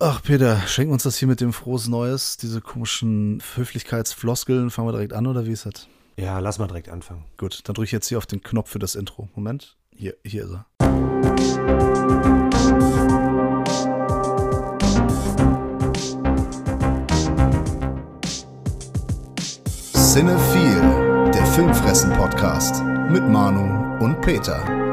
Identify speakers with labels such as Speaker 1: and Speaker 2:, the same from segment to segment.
Speaker 1: Ach, Peter, schenken wir uns das hier mit dem Frohes Neues, diese komischen Höflichkeitsfloskeln. Fangen wir direkt an, oder wie ist das?
Speaker 2: Ja, lass mal direkt anfangen.
Speaker 1: Gut, dann drücke ich jetzt hier auf den Knopf für das Intro. Moment. Hier, hier ist er. Cinephile, der Filmfressen-Podcast mit Manu und Peter.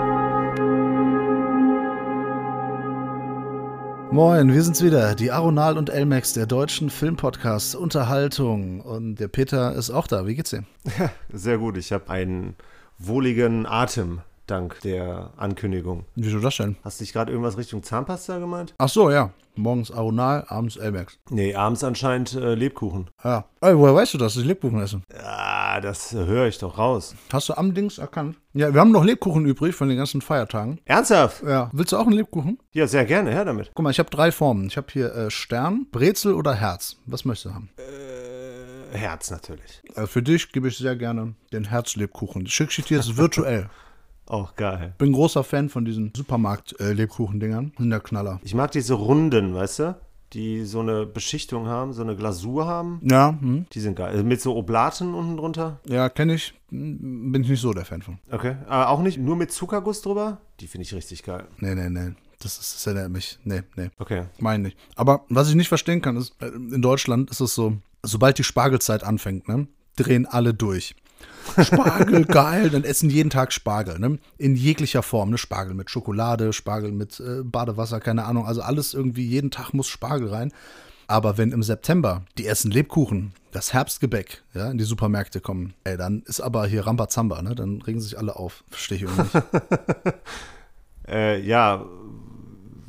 Speaker 1: Moin, wir sind's wieder, die Aronal und Elmex der deutschen Filmpodcasts Unterhaltung. Und der Peter ist auch da. Wie geht's dir?
Speaker 2: Sehr gut, ich habe einen wohligen Atem dank der Ankündigung.
Speaker 1: Wieso das denn?
Speaker 2: Hast du nicht gerade irgendwas Richtung Zahnpasta gemeint?
Speaker 1: Ach so, ja. Morgens Aronal, abends Elmex.
Speaker 2: Nee, abends anscheinend äh, Lebkuchen.
Speaker 1: Ja. Ey, woher weißt du das, dass ich Lebkuchen esse?
Speaker 2: Ah, das äh, höre ich doch raus.
Speaker 1: Hast du am Dings erkannt? Ja, wir haben noch Lebkuchen übrig von den ganzen Feiertagen.
Speaker 2: Ernsthaft?
Speaker 1: Ja. Willst du auch einen Lebkuchen?
Speaker 2: Ja, sehr gerne, her damit.
Speaker 1: Guck mal, ich habe drei Formen. Ich habe hier äh, Stern, Brezel oder Herz. Was möchtest du haben?
Speaker 2: Äh, Herz natürlich.
Speaker 1: Äh, für dich gebe ich sehr gerne den Herzlebkuchen. Schick ich dir jetzt virtuell.
Speaker 2: Auch geil.
Speaker 1: Bin großer Fan von diesen Supermarkt-Lebkuchen-Dingern. Sind der Knaller.
Speaker 2: Ich mag diese Runden, weißt du? Die so eine Beschichtung haben, so eine Glasur haben.
Speaker 1: Ja, hm.
Speaker 2: Die sind geil. Also Mit so Oblaten unten drunter.
Speaker 1: ja, kenne ich. Bin ich nicht so der Fan von.
Speaker 2: Okay. Aber auch nicht nur mit Zuckerguss drüber? Die finde ich richtig geil.
Speaker 1: Nee, nee, nee. Das, ist, das erinnert mich. Nee, nee.
Speaker 2: Okay.
Speaker 1: Meine nicht. Aber was ich nicht verstehen kann, ist, äh, in Deutschland ist es so, sobald die Spargelzeit anfängt, ne, drehen alle durch. Spargel, geil, dann essen jeden Tag Spargel, ne? In jeglicher Form, ne? Spargel mit Schokolade, Spargel mit äh, Badewasser, keine Ahnung. Also alles irgendwie, jeden Tag muss Spargel rein. Aber wenn im September die ersten Lebkuchen, das Herbstgebäck, ja, in die Supermärkte kommen, ey, dann ist aber hier Rambazamba, ne? Dann regen sich alle auf. Verstehe ich irgendwie nicht.
Speaker 2: Äh, ja,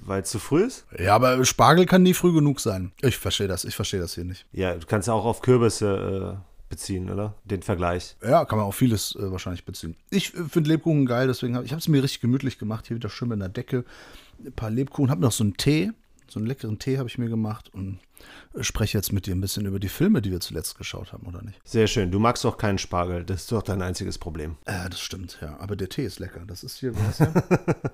Speaker 2: weil es zu früh ist?
Speaker 1: ja, aber Spargel kann nie früh genug sein. Ich verstehe das, ich verstehe das hier nicht.
Speaker 2: Ja, du kannst ja auch auf Kürbisse äh, beziehen, oder? Den Vergleich.
Speaker 1: Ja, kann man auch vieles äh, wahrscheinlich beziehen. Ich äh, finde Lebkuchen geil, deswegen habe ich es mir richtig gemütlich gemacht. Hier wieder schön in der Decke. Ein paar Lebkuchen. Hab noch so einen Tee. So einen leckeren Tee habe ich mir gemacht und äh, spreche jetzt mit dir ein bisschen über die Filme, die wir zuletzt geschaut haben, oder nicht?
Speaker 2: Sehr schön. Du magst doch keinen Spargel. Das ist doch dein einziges Problem.
Speaker 1: Äh, das stimmt, ja. Aber der Tee ist lecker. Das ist hier, der?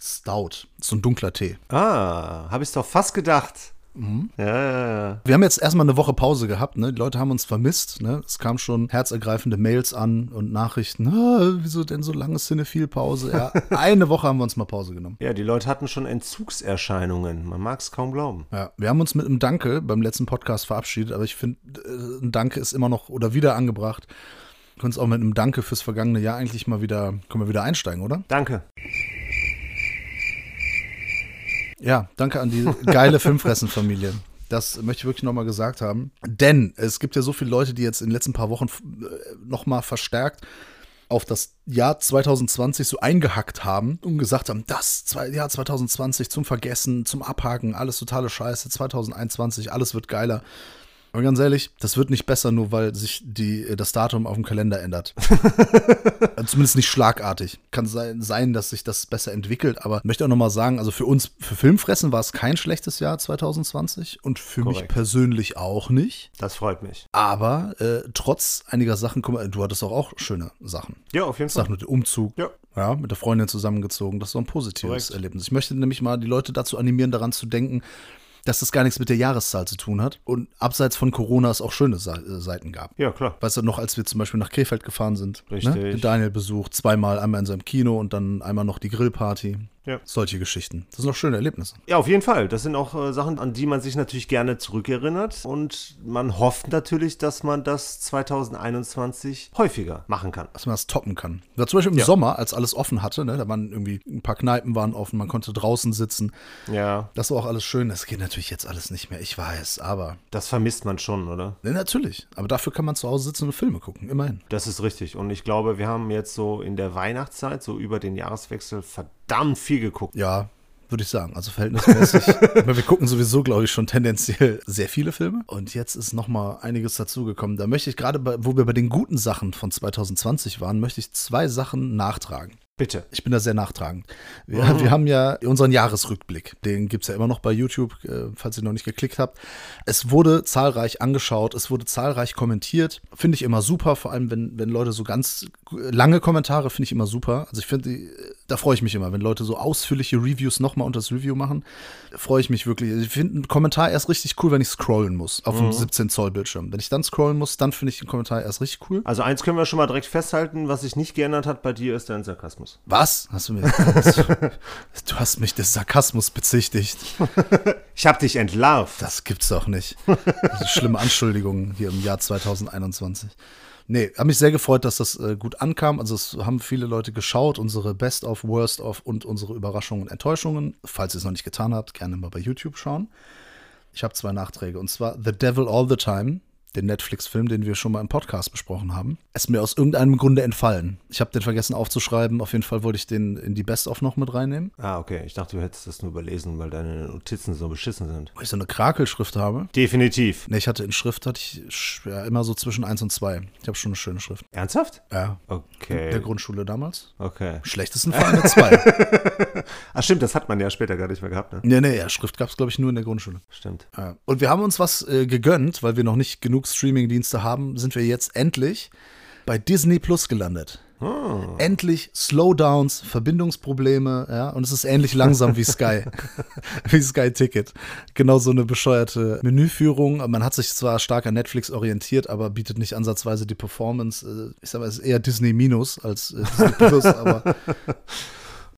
Speaker 1: Stout. So ein dunkler Tee.
Speaker 2: Ah, habe ich doch fast gedacht. Ja, ja, ja.
Speaker 1: Wir haben jetzt erstmal eine Woche Pause gehabt, ne? Die Leute haben uns vermisst, ne? Es kamen schon herzergreifende Mails an und Nachrichten. Ah, wieso denn so lange Cinephil-Pause? Ja, eine Woche haben wir uns mal Pause genommen.
Speaker 2: Ja, die Leute hatten schon Entzugserscheinungen. Man mag es kaum glauben.
Speaker 1: Ja, wir haben uns mit einem Danke beim letzten Podcast verabschiedet, aber ich finde, äh, ein Danke ist immer noch oder wieder angebracht. Wir können uns auch mit einem Danke fürs vergangene Jahr eigentlich mal wieder, können wir wieder einsteigen, oder?
Speaker 2: Danke.
Speaker 1: Ja, danke an die geile Filmfressen-Familie. Das möchte ich wirklich nochmal gesagt haben. Denn es gibt ja so viele Leute, die jetzt in den letzten paar Wochen nochmal verstärkt auf das Jahr 2020 so eingehackt haben und gesagt haben, das Jahr 2020 zum Vergessen, zum Abhaken, alles totale Scheiße, 2021, alles wird geiler. Aber ganz ehrlich, das wird nicht besser, nur weil sich die, das Datum auf dem Kalender ändert. Also Zumindest nicht schlagartig. Kann sein, sein, dass sich das besser entwickelt, aber ich möchte auch nochmal sagen, also für uns, für Filmfressen war es kein schlechtes Jahr 2020 und für mich
Speaker 2: Korrekt.
Speaker 1: persönlich auch nicht.
Speaker 2: Das freut mich.
Speaker 1: Aber äh, trotz einiger Sachen, guck mal, du hattest auch, auch schöne Sachen.
Speaker 2: Ja, auf jeden Fall.
Speaker 1: Sachen mit dem Umzug.
Speaker 2: Ja.
Speaker 1: Ja, mit der Freundin zusammengezogen. Das ist so ein positives
Speaker 2: Korrekt.
Speaker 1: Erlebnis. Ich möchte nämlich mal die Leute dazu animieren, daran zu denken, dass das gar nichts mit der Jahreszahl zu tun hat. Und abseits von Corona es auch schöne äh, Seiten gab.
Speaker 2: Ja, klar.
Speaker 1: Weißt du noch, als wir zum Beispiel nach Krefeld gefahren sind?
Speaker 2: Richtig.
Speaker 1: Ne? Den Daniel besucht, zweimal, einmal in seinem Kino und dann einmal noch die Grillparty.
Speaker 2: Ja.
Speaker 1: Solche Geschichten. Das sind doch schöne Erlebnisse.
Speaker 2: Ja, auf jeden Fall. Das sind auch äh, Sachen, an die man sich natürlich gerne zurückerinnert. Und man hofft natürlich, dass man das 2021 häufiger machen kann.
Speaker 1: Dass man das toppen kann. Ja, zum Beispiel im
Speaker 2: Ja.
Speaker 1: Sommer, als alles offen hatte, ne? da waren irgendwie ein paar Kneipen waren offen, man konnte draußen sitzen.
Speaker 2: Ja,
Speaker 1: Das war auch alles schön. Das geht natürlich jetzt alles nicht mehr, ich weiß, aber.
Speaker 2: das vermisst man schon, oder?
Speaker 1: Ne, natürlich. Aber dafür kann man zu Hause sitzen und Filme gucken, immerhin.
Speaker 2: Das ist richtig. Und ich glaube, wir haben jetzt so in der Weihnachtszeit, so über den Jahreswechsel, verdammt viel geguckt.
Speaker 1: Ja, würde ich sagen. Also verhältnismäßig. Wir gucken sowieso, glaube ich, schon tendenziell sehr viele Filme. Und jetzt ist noch mal einiges dazugekommen. Da möchte ich gerade, wo wir bei den guten Sachen von 2020 waren, möchte ich zwei Sachen nachtragen.
Speaker 2: Bitte.
Speaker 1: Ich bin da sehr nachtragend. Wir, wir haben ja unseren Jahresrückblick. Den gibt es ja immer noch bei YouTube, äh, falls ihr noch nicht geklickt habt. Es wurde zahlreich angeschaut, es wurde zahlreich kommentiert. Finde ich immer super, vor allem wenn, wenn Leute so ganz lange Kommentare, finde ich immer super. Also ich finde, die, Da freue ich mich immer, wenn Leute so ausführliche Reviews nochmal unter das Review machen. Freue ich mich wirklich. Ich finde einen Kommentar erst richtig cool, wenn ich scrollen muss auf einem 17 Zoll Bildschirm. Wenn ich dann scrollen muss, dann finde ich den Kommentar erst richtig cool.
Speaker 2: Also eins können wir schon mal direkt festhalten, was sich nicht geändert hat bei dir, ist dein Sarkasmus.
Speaker 1: Was? Hast du mir. du hast mich des Sarkasmus bezichtigt.
Speaker 2: Ich hab dich entlarvt.
Speaker 1: Das gibt's doch nicht. Schlimme Anschuldigungen hier im Jahr 2021. Nee, habe mich sehr gefreut, dass das äh, gut ankam. Also es haben viele Leute geschaut, unsere Best of, Worst of und unsere Überraschungen und Enttäuschungen. Falls ihr es noch nicht getan habt, gerne mal bei YouTube schauen. Ich habe zwei Nachträge und zwar The Devil All the Time, den Netflix-Film, den wir schon mal im Podcast besprochen haben. Ist mir aus irgendeinem Grunde entfallen. Ich habe den vergessen aufzuschreiben. Auf jeden Fall wollte ich den in die Best of noch mit reinnehmen.
Speaker 2: Ah, okay. Ich dachte, du hättest das nur überlesen, weil deine Notizen so beschissen sind.
Speaker 1: Weil ich so eine Krakelschrift habe.
Speaker 2: Definitiv.
Speaker 1: Nee, ich hatte in Schrift hatte ich ja, immer so zwischen 1 und 2. Ich habe schon eine schöne Schrift.
Speaker 2: Ernsthaft?
Speaker 1: Ja.
Speaker 2: Okay.
Speaker 1: Der Grundschule damals.
Speaker 2: Okay.
Speaker 1: Schlechtesten Fall eine 2.
Speaker 2: Ach stimmt, das hat man ja später gar nicht mehr gehabt, ne?
Speaker 1: nee, nee, ja, Schrift gab es, glaube ich, nur in der Grundschule.
Speaker 2: Stimmt.
Speaker 1: Ja. Und wir haben uns was äh, gegönnt, weil wir noch nicht genug Streaming-Dienste haben, sind wir jetzt endlich bei Disney Plus gelandet. Endlich Slowdowns, Verbindungsprobleme, ja, und es ist ähnlich langsam wie Sky, wie Sky Ticket. Genau so eine bescheuerte Menüführung. Man hat sich zwar stark an Netflix orientiert, aber bietet nicht ansatzweise die Performance. Äh, ich sag mal, es ist eher Disney Minus als äh, Disney Plus, aber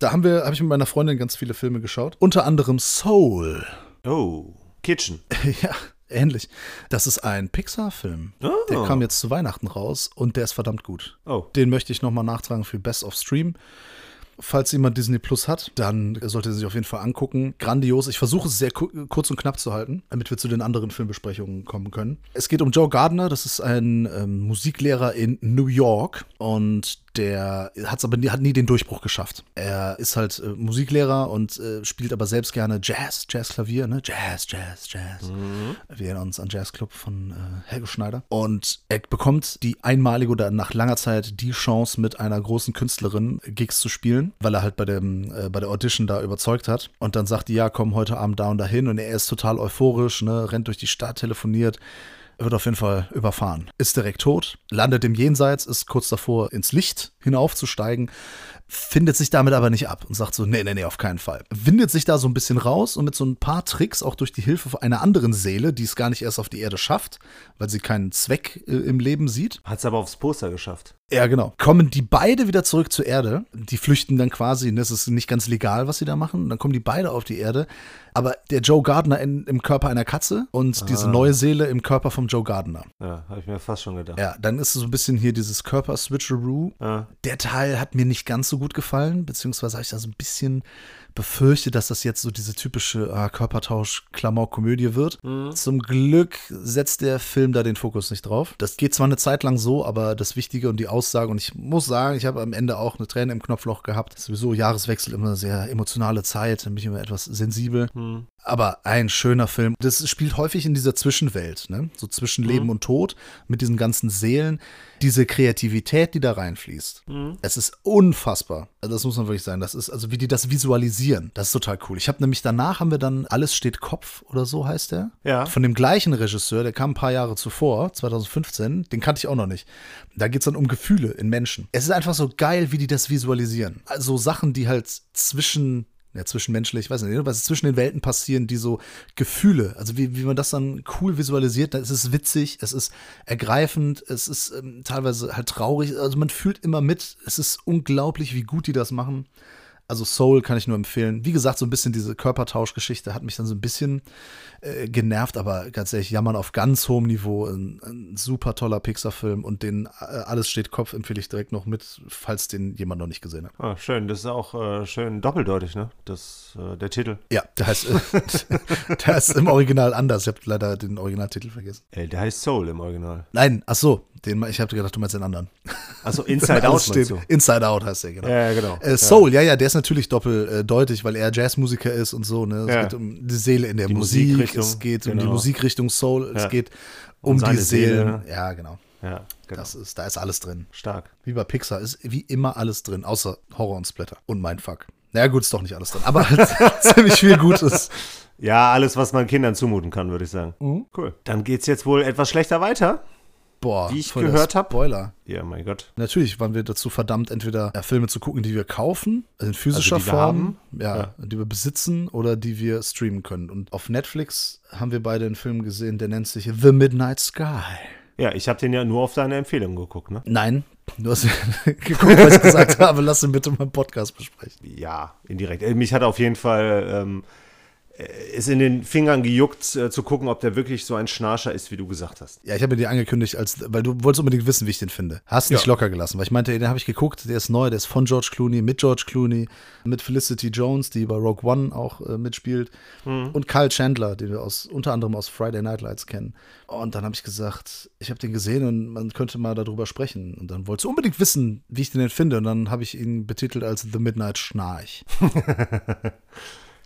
Speaker 1: da haben wir, habe ich mit meiner Freundin ganz viele Filme geschaut. Unter anderem Soul.
Speaker 2: Oh. Kitchen.
Speaker 1: Ja, ähnlich. Das ist ein Pixar-Film.
Speaker 2: Oh.
Speaker 1: Der kam jetzt zu Weihnachten raus und der ist verdammt gut.
Speaker 2: Oh.
Speaker 1: Den möchte ich nochmal nachtragen für Best of Stream. Falls jemand Disney Plus hat, dann sollte er sich auf jeden Fall angucken. Grandios. Ich versuche es sehr ku- kurz und knapp zu halten, damit wir zu den anderen Filmbesprechungen kommen können. Es geht um Joe Gardner. Das ist ein ähm, Musiklehrer in New York und der hat es aber nie, hat nie den Durchbruch geschafft. Er ist halt äh, Musiklehrer und äh, spielt aber selbst gerne Jazz, Jazzklavier, ne? Jazz, Jazz, Jazz. Wir erinnern uns an Jazzclub von äh, Helge Schneider. Und er bekommt die einmalige oder nach langer Zeit die Chance, mit einer großen Künstlerin Gigs zu spielen, weil er halt bei, dem, äh, bei der Audition da überzeugt hat. Und dann sagt die, ja, komm heute Abend da und dahin. Und er ist total euphorisch, ne? rennt durch die Stadt, telefoniert. Wird auf jeden Fall überfahren. Ist direkt tot, landet im Jenseits, ist kurz davor, ins Licht hinaufzusteigen, findet sich damit aber nicht ab und sagt so, nee, nee, nee, auf keinen Fall. Windet sich da so ein bisschen raus und mit so ein paar Tricks, auch durch die Hilfe einer anderen Seele, die es gar nicht erst auf die Erde schafft, weil sie keinen Zweck äh, im Leben sieht.
Speaker 2: Hat es aber aufs Poster geschafft.
Speaker 1: Ja, genau. Kommen die beide wieder zurück zur Erde. Die flüchten dann quasi, das ist nicht ganz legal, was sie da machen. Dann kommen die beide auf die Erde. Aber der Joe Gardner in, im Körper einer Katze und diese neue Seele im Körper vom Joe Gardner.
Speaker 2: Ja, habe ich mir fast schon gedacht.
Speaker 1: Ja, dann ist so ein bisschen hier dieses Körper-Switcheroo.
Speaker 2: Ja.
Speaker 1: Der Teil hat mir nicht ganz so gut gefallen, beziehungsweise habe ich da so ein bisschen befürchtet, dass das jetzt so diese typische ah, Körpertausch-Klamauk-Komödie wird. Zum Glück setzt der Film da den Fokus nicht drauf. Das geht zwar eine Zeit lang so, aber das Wichtige und die Aussage, und ich muss sagen, ich habe am Ende auch eine Träne im Knopfloch gehabt. Sowieso Jahreswechsel immer eine sehr emotionale Zeit, dann bin ich immer etwas sensibel. Aber ein schöner Film. Das spielt häufig in dieser Zwischenwelt, ne? So zwischen Leben und Tod, mit diesen ganzen Seelen. Diese Kreativität, die da reinfließt. Es ist unfassbar. Also das muss man wirklich sagen. Das ist, also wie die das visualisieren, das ist total cool. Ich habe nämlich danach haben wir dann Alles steht Kopf oder so heißt der.
Speaker 2: Ja.
Speaker 1: Von dem gleichen Regisseur, der kam ein paar Jahre zuvor, 2015, den kannte ich auch noch nicht. Da geht es dann um Gefühle in Menschen. Es ist einfach so geil, wie die das visualisieren. Also Sachen, die halt zwischen ja, zwischenmenschlich, weiß nicht, was zwischen den Welten passieren, die so Gefühle, also wie, wie man das dann cool visualisiert, dann ist es witzig, es ist ergreifend, es ist ähm, teilweise halt traurig, also man fühlt immer mit, es ist unglaublich, wie gut die das machen. Also Soul kann ich nur empfehlen. Wie gesagt, so ein bisschen diese Körpertauschgeschichte hat mich dann so ein bisschen äh, genervt, aber ganz ehrlich, jammern auf ganz hohem Niveau. Ein, ein super toller Pixar-Film und den äh, Alles steht Kopf empfehle ich direkt noch mit, falls den jemand noch nicht gesehen hat.
Speaker 2: Ah, schön, das ist auch äh, schön doppeldeutig, ne? Das, äh, der Titel.
Speaker 1: Ja, der heißt, äh, der ist im Original anders. Ich habe leider den Originaltitel vergessen.
Speaker 2: Ey, der heißt Soul im Original.
Speaker 1: Nein, ach so, den, ich habe gedacht, du meinst den anderen.
Speaker 2: Also Inside Out
Speaker 1: steht-
Speaker 2: du?
Speaker 1: Inside Out heißt der, genau.
Speaker 2: Ja, ja, genau.
Speaker 1: Äh, Soul, ja. ja, der ist natürlich doppeldeutig, weil er Jazzmusiker ist und so. Ne? Es
Speaker 2: Ja.
Speaker 1: geht um die Seele in der
Speaker 2: Die
Speaker 1: Musik,
Speaker 2: Musikrichtung,
Speaker 1: es geht um die
Speaker 2: genau.
Speaker 1: Musikrichtung Soul, es
Speaker 2: Ja.
Speaker 1: geht um
Speaker 2: Um
Speaker 1: die Seelen.
Speaker 2: Seele.
Speaker 1: Ja, genau.
Speaker 2: Ja, genau.
Speaker 1: Das ist, da ist alles drin.
Speaker 2: Stark.
Speaker 1: Wie bei Pixar ist wie immer alles drin, außer Horror und Splatter und Mindfuck. Naja, gut, ist doch nicht alles drin, aber halt ziemlich viel Gutes.
Speaker 2: Ja, alles, was man Kindern zumuten kann, würde ich sagen.
Speaker 1: Mhm.
Speaker 2: Cool. Dann geht's jetzt wohl etwas schlechter weiter.
Speaker 1: Boah,
Speaker 2: Wie ich gehört hab.
Speaker 1: Spoiler.
Speaker 2: Ja, mein Gott.
Speaker 1: Natürlich waren wir dazu verdammt, entweder äh, Filme zu gucken, die wir kaufen, also in physischer
Speaker 2: Also die wir
Speaker 1: Form,
Speaker 2: haben?
Speaker 1: ja,
Speaker 2: Ja.
Speaker 1: die wir besitzen oder die wir streamen können. Und auf Netflix haben wir beide einen Film gesehen, der nennt sich The Midnight Sky.
Speaker 2: Ja, ich habe den ja nur auf deine Empfehlung geguckt, ne?
Speaker 1: Nein, du hast geguckt, weil ich gesagt habe, lass ihn bitte mal im Podcast besprechen.
Speaker 2: Ja, indirekt. Äh, Mich hat auf jeden Fall ähm, ist in den Fingern gejuckt, äh, zu gucken, ob der wirklich so ein Schnarcher ist, wie du gesagt hast.
Speaker 1: Ja, ich habe dir angekündigt, als, weil du wolltest unbedingt wissen, wie ich den finde. Hast nicht
Speaker 2: Ja.
Speaker 1: locker gelassen, weil ich meinte, den habe ich geguckt, der ist neu, der ist von George Clooney, mit George Clooney, mit Felicity Jones, die bei Rogue One auch äh, mitspielt, und Kyle Chandler, den wir aus, unter anderem aus Friday Night Lights kennen. Und dann habe ich gesagt, ich habe den gesehen und man könnte mal darüber sprechen. Und dann wolltest du unbedingt wissen, wie ich den denn finde. Und dann habe ich ihn betitelt als The Midnight Schnarch.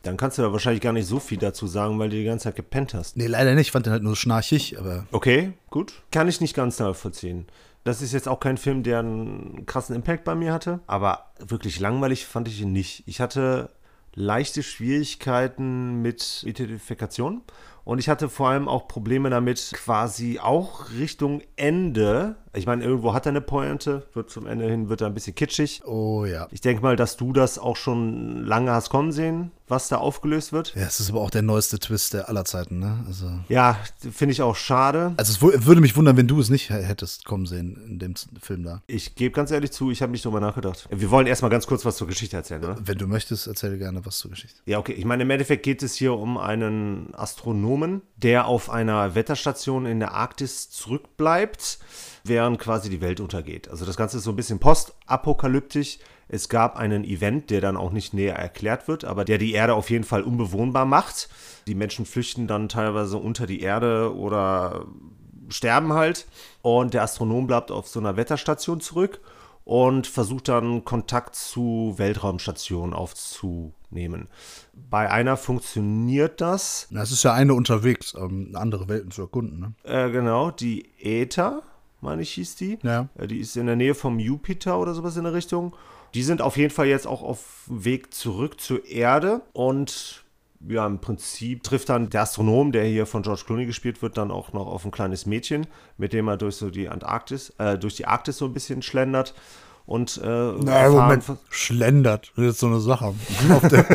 Speaker 2: Dann kannst du da wahrscheinlich gar nicht so viel dazu sagen, weil du die ganze Zeit gepennt hast.
Speaker 1: Nee, leider nicht, ich fand den halt nur schnarchig, aber
Speaker 2: Okay, gut. Kann ich nicht ganz nachvollziehen. Das ist jetzt auch kein Film, der einen krassen Impact bei mir hatte, aber wirklich langweilig fand ich ihn nicht. Ich hatte leichte Schwierigkeiten mit Identifikation und ich hatte vor allem auch Probleme damit, quasi auch Richtung Ende. Ich meine, irgendwo hat er eine Pointe, wird zum Ende hin wird er ein bisschen kitschig.
Speaker 1: oh ja.
Speaker 2: Ich denke mal, dass du das auch schon lange hast kommen sehen, was da aufgelöst wird.
Speaker 1: Ja, es ist aber auch der neueste Twist der aller Zeiten, ne? Also.
Speaker 2: Ja, finde ich auch schade.
Speaker 1: Also es würde mich wundern, wenn du es nicht hättest kommen sehen in dem Film da.
Speaker 2: Ich gebe ganz ehrlich zu, ich habe nicht drüber nachgedacht. Wir wollen erstmal ganz kurz was zur Geschichte erzählen, oder?
Speaker 1: Wenn du möchtest, erzähle gerne was zur Geschichte.
Speaker 2: Ja, okay. Ich meine, im Endeffekt geht es hier um einen Astronomen, der auf einer Wetterstation in der Arktis zurückbleibt, während quasi die Welt untergeht. Also das Ganze ist so ein bisschen postapokalyptisch. Es gab einen Event, der dann auch nicht näher erklärt wird, aber der die Erde auf jeden Fall unbewohnbar macht. Die Menschen flüchten dann teilweise unter die Erde oder sterben halt. Und der Astronom bleibt auf so einer Wetterstation zurück und versucht dann Kontakt zu Weltraumstationen aufzunehmen. Bei einer funktioniert das.
Speaker 1: Na, es ist ja eine unterwegs, um andere Welten zu erkunden, ne?
Speaker 2: Äh, genau, die Äther, meine ich, hieß die.
Speaker 1: Ja.
Speaker 2: Äh, Die ist in der Nähe vom Jupiter oder sowas in der Richtung. Die sind auf jeden Fall jetzt auch auf dem Weg zurück zur Erde und ja, im Prinzip trifft dann der Astronom, der hier von George Clooney gespielt wird, dann auch noch auf ein kleines Mädchen, mit dem er durch so die Antarktis, äh, durch die Arktis so ein bisschen schlendert und äh,
Speaker 1: Na,
Speaker 2: erfahren-
Speaker 1: Moment, schlendert. Das ist so eine Sache. Auf der,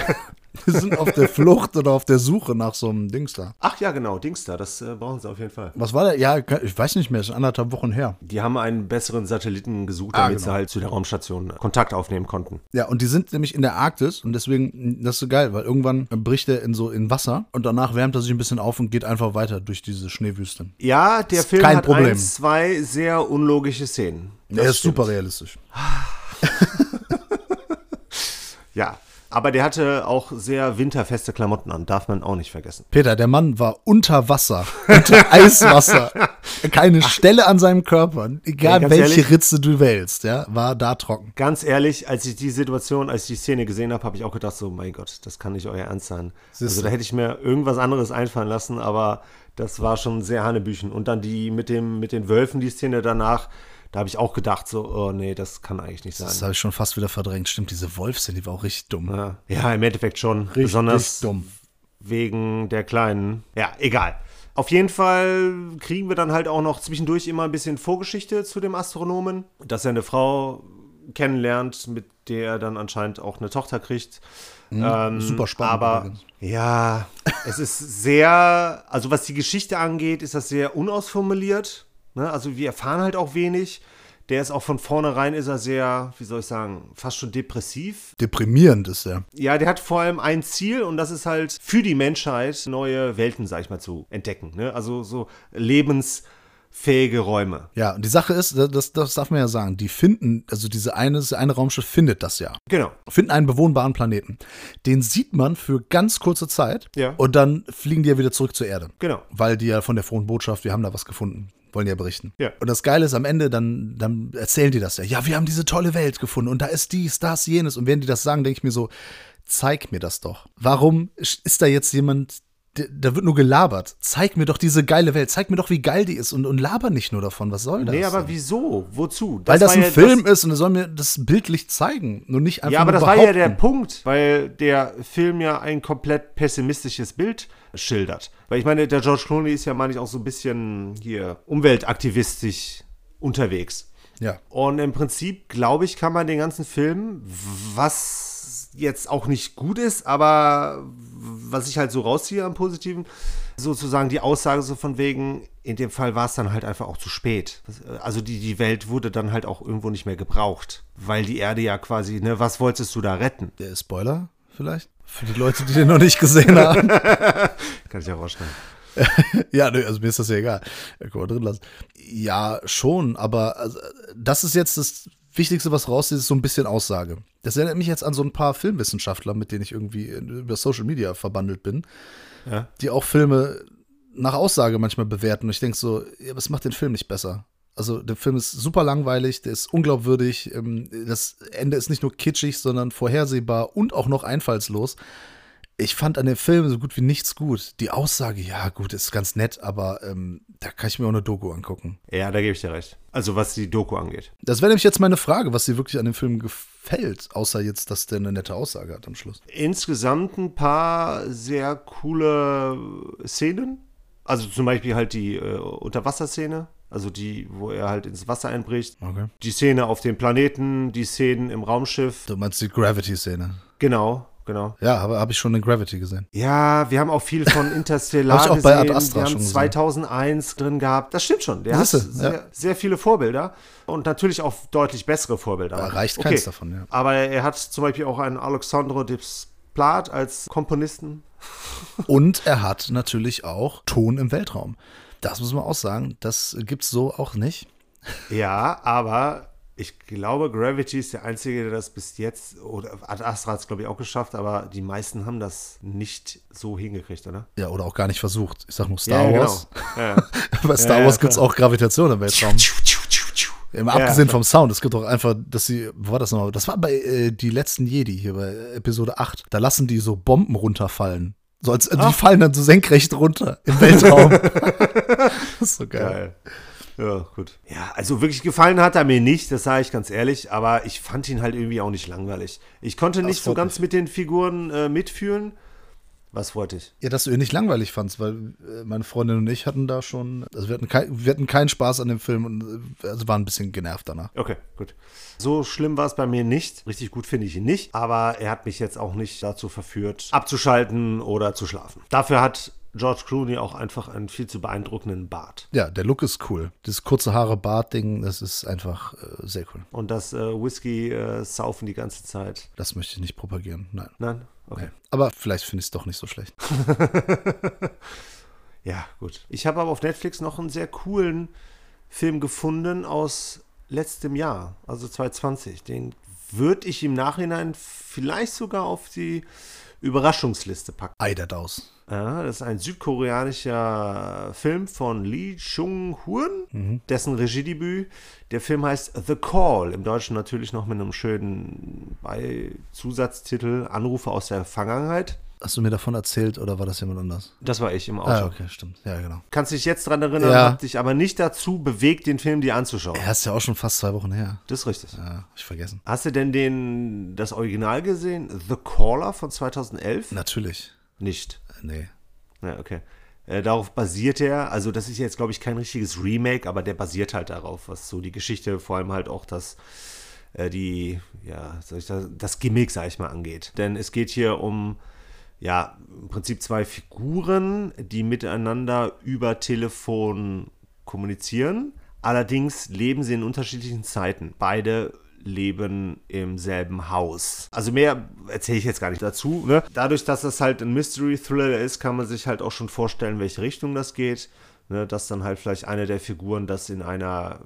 Speaker 1: wir sind auf der Flucht oder auf der Suche nach so einem Dings da.
Speaker 2: Ach ja, genau, Dings da, das äh, brauchen sie auf jeden Fall.
Speaker 1: Was war der? Ja, ich weiß nicht mehr, ist anderthalb Wochen her.
Speaker 2: Die haben einen besseren Satelliten gesucht,
Speaker 1: Ah,
Speaker 2: damit sie
Speaker 1: genau.
Speaker 2: halt zu der Raumstation Kontakt aufnehmen konnten.
Speaker 1: Ja, und die sind nämlich in der Arktis und deswegen, das ist so geil, weil irgendwann bricht er in so in Wasser und danach wärmt er sich ein bisschen auf und geht einfach weiter durch diese Schneewüste.
Speaker 2: Ja, der
Speaker 1: Ist
Speaker 2: Film hat
Speaker 1: Problem.
Speaker 2: ein, zwei sehr unlogische Szenen.
Speaker 1: Er ist
Speaker 2: stimmt.
Speaker 1: super realistisch.
Speaker 2: Ja, aber der hatte auch sehr winterfeste Klamotten an, darf man auch nicht vergessen.
Speaker 1: Peter, der Mann war unter Wasser, unter Eiswasser. Keine Stelle an seinem Körper, egal
Speaker 2: ganz
Speaker 1: welche
Speaker 2: ehrlich?
Speaker 1: Ritze du wählst, ja, war da trocken.
Speaker 2: Ganz ehrlich, als ich die Situation, als ich die Szene gesehen habe, habe ich auch gedacht, so, mein Gott, das kann nicht euer Ernst sein. Also da hätte ich mir irgendwas anderes einfallen lassen, aber das war schon sehr Hanebüchen. Und dann die mit, dem, mit den Wölfen, die Szene danach, da habe ich auch gedacht, so, oh nee, das kann eigentlich nicht sein.
Speaker 1: Das habe ich schon fast wieder verdrängt. Stimmt, diese Wolfszene, die war auch richtig dumm.
Speaker 2: Ja, ja, im Endeffekt schon.
Speaker 1: Richtig
Speaker 2: besonders
Speaker 1: dumm.
Speaker 2: wegen der Kleinen. Ja, egal. Auf jeden Fall kriegen wir dann halt auch noch zwischendurch immer ein bisschen Vorgeschichte zu dem Astronomen, dass er eine Frau kennenlernt, mit der er dann anscheinend auch eine Tochter kriegt. Ähm,
Speaker 1: Mhm. super spannend
Speaker 2: Aber
Speaker 1: übrigens.
Speaker 2: ja, es ist sehr, also was die Geschichte angeht, ist das sehr unausformuliert. Ne? Also wir erfahren halt auch wenig. Der ist auch von vornherein ist er sehr, wie soll ich sagen, fast schon depressiv.
Speaker 1: Deprimierend ist er.
Speaker 2: Ja, der hat vor allem ein Ziel und das ist halt für die Menschheit neue Welten, sag ich mal, zu entdecken. Ne? Also so lebensfähige Räume.
Speaker 1: Ja, und die Sache ist, das, das darf man ja sagen, die finden, also diese eine, das eine Raumschiff findet das ja.
Speaker 2: Genau.
Speaker 1: Finden einen bewohnbaren Planeten. Den sieht man für ganz kurze Zeit
Speaker 2: Ja.
Speaker 1: und dann fliegen die ja wieder zurück zur Erde.
Speaker 2: Genau.
Speaker 1: Weil die ja von der frohen Botschaft, wir haben da was gefunden, wollen ja berichten.
Speaker 2: Ja.
Speaker 1: Und das Geile ist, am Ende, dann, dann erzählen die das ja. Ja, wir haben diese tolle Welt gefunden und da ist dies, das, jenes. Und während die das sagen, denke ich mir so, zeig mir das doch. Warum ist da jetzt jemand, da wird nur gelabert. Zeig mir doch diese geile Welt. Zeig mir doch, wie geil die ist. Und, und laber nicht nur davon. Was soll das?
Speaker 2: Nee, aber
Speaker 1: denn?
Speaker 2: wieso? Wozu?
Speaker 1: Weil das ein
Speaker 2: ja
Speaker 1: Film ist und er soll mir das bildlich zeigen. Nur nicht einfach
Speaker 2: Ja, aber das war ja der
Speaker 1: behaupten.
Speaker 2: Punkt, weil der Film ja ein komplett pessimistisches Bild schildert. Weil ich meine, der George Clooney ist ja, meine ich, auch so ein bisschen hier umweltaktivistisch unterwegs.
Speaker 1: Ja.
Speaker 2: Und im Prinzip, glaube ich, kann man den ganzen Film, was jetzt auch nicht gut ist, aber was ich halt so rausziehe am Positiven, sozusagen die Aussage so von wegen, in dem Fall war es dann halt einfach auch zu spät. Also die, die Welt wurde dann halt auch irgendwo nicht mehr gebraucht, weil die Erde ja quasi, ne, was wolltest du da retten?
Speaker 1: Der Spoiler vielleicht? Für die Leute, die den noch nicht gesehen haben.
Speaker 2: Kann ich ja rausschneiden.
Speaker 1: ja, nö, also mir ist das ja egal. Man drin lassen. Ja, schon, aber also, das ist jetzt das Wichtigste, was raus ist, ist so ein bisschen Aussage. Das erinnert mich jetzt an so ein paar Filmwissenschaftler, mit denen ich irgendwie über Social Media verbandelt bin,
Speaker 2: Ja.
Speaker 1: die auch Filme nach Aussage manchmal bewerten. Und ich denke so, ja, was macht den Film nicht besser? Also der Film ist super langweilig, der ist unglaubwürdig, ähm, das Ende ist nicht nur kitschig, sondern vorhersehbar und auch noch einfallslos. Ich fand an dem Film so gut wie nichts gut. Die Aussage, ja gut, ist ganz nett, aber ähm, da kann ich mir auch eine Doku angucken.
Speaker 2: Ja, da gebe ich dir recht. Also was die Doku angeht.
Speaker 1: Das wäre nämlich jetzt meine Frage, was dir wirklich an dem Film gefällt, außer jetzt, dass der eine nette Aussage hat am Schluss.
Speaker 2: Insgesamt ein paar sehr coole Szenen. Also zum Beispiel halt die äh, Unterwasserszene. Also die, wo er halt ins Wasser einbricht.
Speaker 1: Okay.
Speaker 2: Die Szene auf dem Planeten, die Szenen im Raumschiff.
Speaker 1: Du meinst die Gravity-Szene.
Speaker 2: Genau, genau.
Speaker 1: Ja, habe hab ich schon in Gravity gesehen.
Speaker 2: Ja, wir haben auch viel von Interstellar
Speaker 1: ich auch bei Ad
Speaker 2: gesehen.
Speaker 1: Astra
Speaker 2: wir haben
Speaker 1: schon gesehen.
Speaker 2: 2001 drin gehabt. Das stimmt schon. Der hat sehr,
Speaker 1: ja.
Speaker 2: sehr viele Vorbilder und natürlich auch deutlich bessere Vorbilder.
Speaker 1: Da reicht keins davon, ja.
Speaker 2: Aber er hat zum Beispiel auch einen Alexandro Desplat als Komponisten.
Speaker 1: Und er hat natürlich auch Ton im Weltraum. Das muss man auch sagen, das gibt's so auch nicht.
Speaker 2: Ja, aber ich glaube, Gravity ist der Einzige, der das bis jetzt, oder Ad Astra hat es, glaube ich, auch geschafft, aber die meisten haben das nicht so hingekriegt, oder?
Speaker 1: Ja, oder auch gar nicht versucht. Ich sag nur Star
Speaker 2: ja,
Speaker 1: Wars.
Speaker 2: Genau. Ja.
Speaker 1: Bei Star
Speaker 2: Ja, ja,
Speaker 1: Wars gibt's
Speaker 2: klar.
Speaker 1: auch Gravitation im Weltraum. Im
Speaker 2: Ja,
Speaker 1: abgesehen
Speaker 2: klar.
Speaker 1: vom Sound, es gibt auch einfach, dass sie, wo war das nochmal? Das war bei äh, die letzten Jedi hier bei Episode 8. Da lassen die so Bomben runterfallen. So als, die fallen dann so senkrecht runter im Weltraum. das ist so geil.
Speaker 2: Geil. Ja, gut. Ja, also wirklich gefallen hat er mir nicht, das sage ich ganz ehrlich, aber ich fand ihn halt irgendwie auch nicht langweilig. Ich konnte nicht so
Speaker 1: freut
Speaker 2: ganz mit den Figuren äh, mitfühlen. Was wollte ich?
Speaker 1: Ja, dass du ihn nicht langweilig fandst, weil äh, meine Freundin und ich hatten da schon, also wir hatten, kein, wir hatten keinen Spaß an dem Film und äh, also waren ein bisschen genervt danach.
Speaker 2: Okay, gut. So schlimm war es bei mir nicht. Richtig gut finde ich ihn nicht, aber er hat mich jetzt auch nicht dazu verführt, abzuschalten oder zu schlafen. Dafür hat George Clooney auch einfach einen viel zu beeindruckenden Bart.
Speaker 1: Ja, der Look ist cool. Das kurze Haare, Bart-Ding, das ist einfach äh, sehr cool.
Speaker 2: Und das äh, Whisky äh, saufen die ganze Zeit.
Speaker 1: Das möchte ich nicht propagieren, nein.
Speaker 2: Nein? Okay.
Speaker 1: Aber vielleicht finde ich es doch nicht so schlecht.
Speaker 2: Ja, gut. Ich habe aber auf Netflix noch einen sehr coolen Film gefunden aus letztem Jahr, also 2020. Den würde ich im Nachhinein vielleicht sogar auf die Überraschungsliste packen.
Speaker 1: Eiderdaus.
Speaker 2: Ja, das ist ein südkoreanischer Film von Lee Chung-hoon, dessen Regiedebüt. Der Film heißt The Call, im Deutschen natürlich noch mit einem schönen Beisusatztitel Anrufe aus der Vergangenheit.
Speaker 1: Hast du mir davon erzählt oder war das jemand anders?
Speaker 2: Das war ich im Auto.
Speaker 1: Ah, okay, stimmt. Ja, genau.
Speaker 2: Kannst dich jetzt dran erinnern,
Speaker 1: Ja.
Speaker 2: hat dich aber nicht dazu bewegt, den Film dir anzuschauen.
Speaker 1: Er ist ja auch schon fast zwei Wochen her.
Speaker 2: Das ist richtig.
Speaker 1: Ja, ich vergessen.
Speaker 2: Hast du denn den, das Original gesehen? The Caller von 2011?
Speaker 1: Natürlich.
Speaker 2: Nicht.
Speaker 1: Nee.
Speaker 2: Ja, okay. Äh, darauf basiert er, also das ist jetzt, glaube ich, kein richtiges Remake, aber der basiert halt darauf, was so die Geschichte, vor allem halt auch das, äh, die, ja, soll ich das, das Gimmick, sag ich mal, angeht. Denn es geht hier um, ja, im Prinzip zwei Figuren, die miteinander über Telefon kommunizieren. Allerdings leben sie in unterschiedlichen Zeiten. Beide leben im selben Haus. Also mehr erzähle ich jetzt gar nicht dazu. Ne? Dadurch, dass das halt ein Mystery-Thriller ist, kann man sich halt auch schon vorstellen, welche Richtung das geht. Ne? Dass dann halt vielleicht eine der Figuren das in einer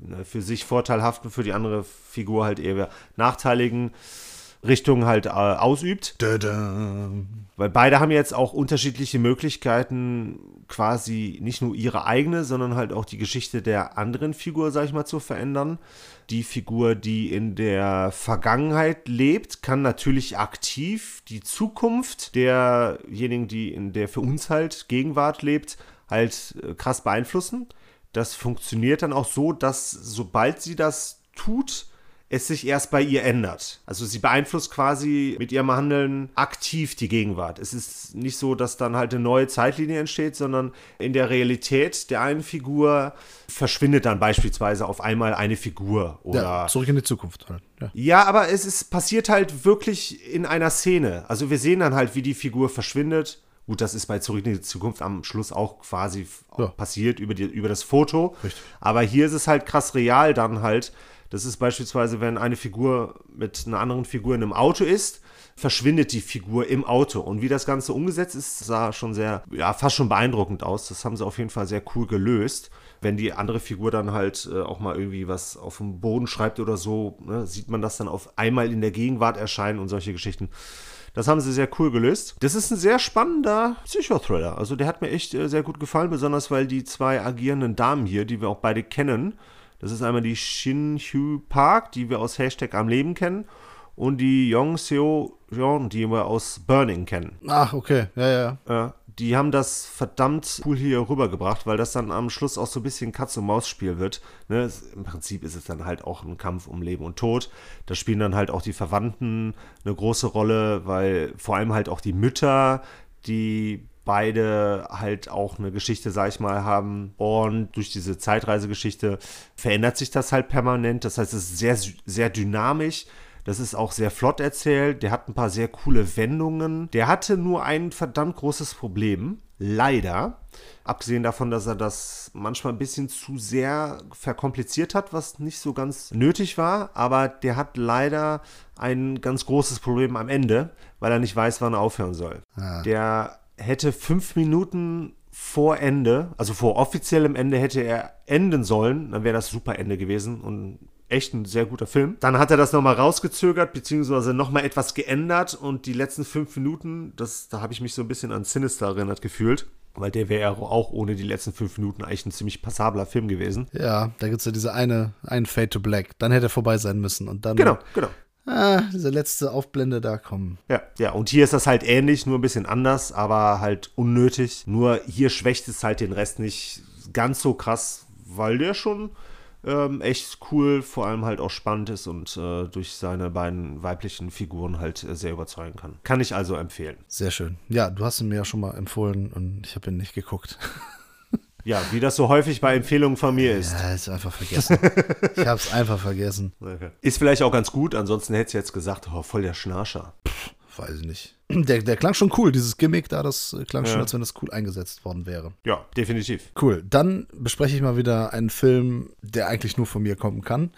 Speaker 2: ne, für sich vorteilhaften, für die andere Figur halt eher nachteiligen Richtung halt äh, ausübt.
Speaker 1: Dada.
Speaker 2: Weil beide haben jetzt auch unterschiedliche Möglichkeiten, quasi nicht nur ihre eigene, sondern halt auch die Geschichte der anderen Figur, sag ich mal, zu verändern. Die Figur, die in der Vergangenheit lebt, kann natürlich aktiv die Zukunft derjenigen, die in der für uns halt Gegenwart lebt, halt äh, krass beeinflussen. Das funktioniert dann auch so, dass sobald sie das tut, es sich erst bei ihr ändert. Also sie beeinflusst quasi mit ihrem Handeln aktiv die Gegenwart. Es ist nicht so, dass dann halt eine neue Zeitlinie entsteht, sondern in der Realität der einen Figur verschwindet dann beispielsweise auf einmal eine Figur oder
Speaker 1: Ja, zurück in die Zukunft halt. Ja.
Speaker 2: ja, aber es ist passiert halt wirklich in einer Szene. Also wir sehen dann halt, wie die Figur verschwindet. Gut, das ist bei Zurück in die Zukunft am Schluss auch quasi
Speaker 1: Ja.
Speaker 2: passiert über, die, über das Foto.
Speaker 1: Richtig.
Speaker 2: Aber hier ist es halt krass real dann halt. Das ist beispielsweise, wenn eine Figur mit einer anderen Figur in einem Auto ist, verschwindet die Figur im Auto. Und wie das Ganze umgesetzt ist, sah schon sehr, ja, fast schon beeindruckend aus. Das haben sie auf jeden Fall sehr cool gelöst. Wenn die andere Figur dann halt äh, auch mal irgendwie was auf dem Boden schreibt oder so, ne, sieht man das dann auf einmal in der Gegenwart erscheinen und solche Geschichten. Das haben sie sehr cool gelöst. Das ist ein sehr spannender Psychothriller. Also der hat mir echt äh, sehr gut gefallen, besonders weil die zwei agierenden Damen hier, die wir auch beide kennen, das ist einmal die Shin Hyu Park, die wir aus Hashtag am Leben kennen, und die Yong Seo Jeon, die wir aus Burning kennen.
Speaker 1: Ach, okay. Ja, ja.
Speaker 2: Ja, die haben das verdammt cool hier rübergebracht, weil das dann am Schluss auch so ein bisschen Katz-und-Maus-Spiel wird. Ne? Es, Im Prinzip ist es dann halt auch ein Kampf um Leben und Tod. Da spielen dann halt auch die Verwandten eine große Rolle, weil vor allem halt auch die Mütter, die beide halt auch eine Geschichte, sag ich mal, haben. Und durch diese Zeitreisegeschichte verändert sich das halt permanent. Das heißt, es ist sehr, sehr dynamisch. Das ist auch sehr flott erzählt. Der hat ein paar sehr coole Wendungen. Der hatte nur ein verdammt großes Problem. Leider. Abgesehen davon, dass er das manchmal ein bisschen zu sehr verkompliziert hat, was nicht so ganz nötig war. Aber der hat leider ein ganz großes Problem am Ende, weil er nicht weiß, wann er aufhören soll. Der hätte fünf Minuten vor Ende, also vor offiziellem Ende hätte er enden sollen, dann wäre das super Ende gewesen und echt ein sehr guter Film. Dann hat er das nochmal rausgezögert, beziehungsweise nochmal etwas geändert und die letzten fünf Minuten, das, da habe ich mich so ein bisschen an Sinister erinnert gefühlt, weil der wäre auch ohne die letzten fünf Minuten eigentlich ein ziemlich passabler Film gewesen.
Speaker 1: Ja, da gibt es ja diese eine, einen Fade to Black. Dann hätte er vorbei sein müssen. Und dann.
Speaker 2: Genau, genau.
Speaker 1: Ah, diese letzte Aufblende da kommen.
Speaker 2: Ja, ja, und hier ist das halt ähnlich, nur ein bisschen anders, aber halt unnötig. Nur hier schwächt es halt den Rest nicht ganz so krass, weil der schon ähm, echt cool, vor allem halt auch spannend ist und äh, durch seine beiden weiblichen Figuren halt äh, sehr überzeugen kann. Kann ich also empfehlen.
Speaker 1: Sehr schön. Ja, du hast ihn mir ja schon mal empfohlen und ich habe ihn nicht geguckt.
Speaker 2: Ja, wie das so häufig bei Empfehlungen von mir ist.
Speaker 1: Ja, ist einfach vergessen. ich habe es einfach vergessen.
Speaker 2: Ist vielleicht auch ganz gut, ansonsten hätte ich jetzt gesagt, oh, voll der Schnarcher.
Speaker 1: Weiß ich nicht. Der, der klang schon cool, dieses Gimmick da, das klang schon,
Speaker 2: Ja.
Speaker 1: als wenn das cool eingesetzt worden wäre.
Speaker 2: Ja, definitiv.
Speaker 1: Cool. Dann bespreche ich mal wieder einen Film, der eigentlich nur von mir kommen kann.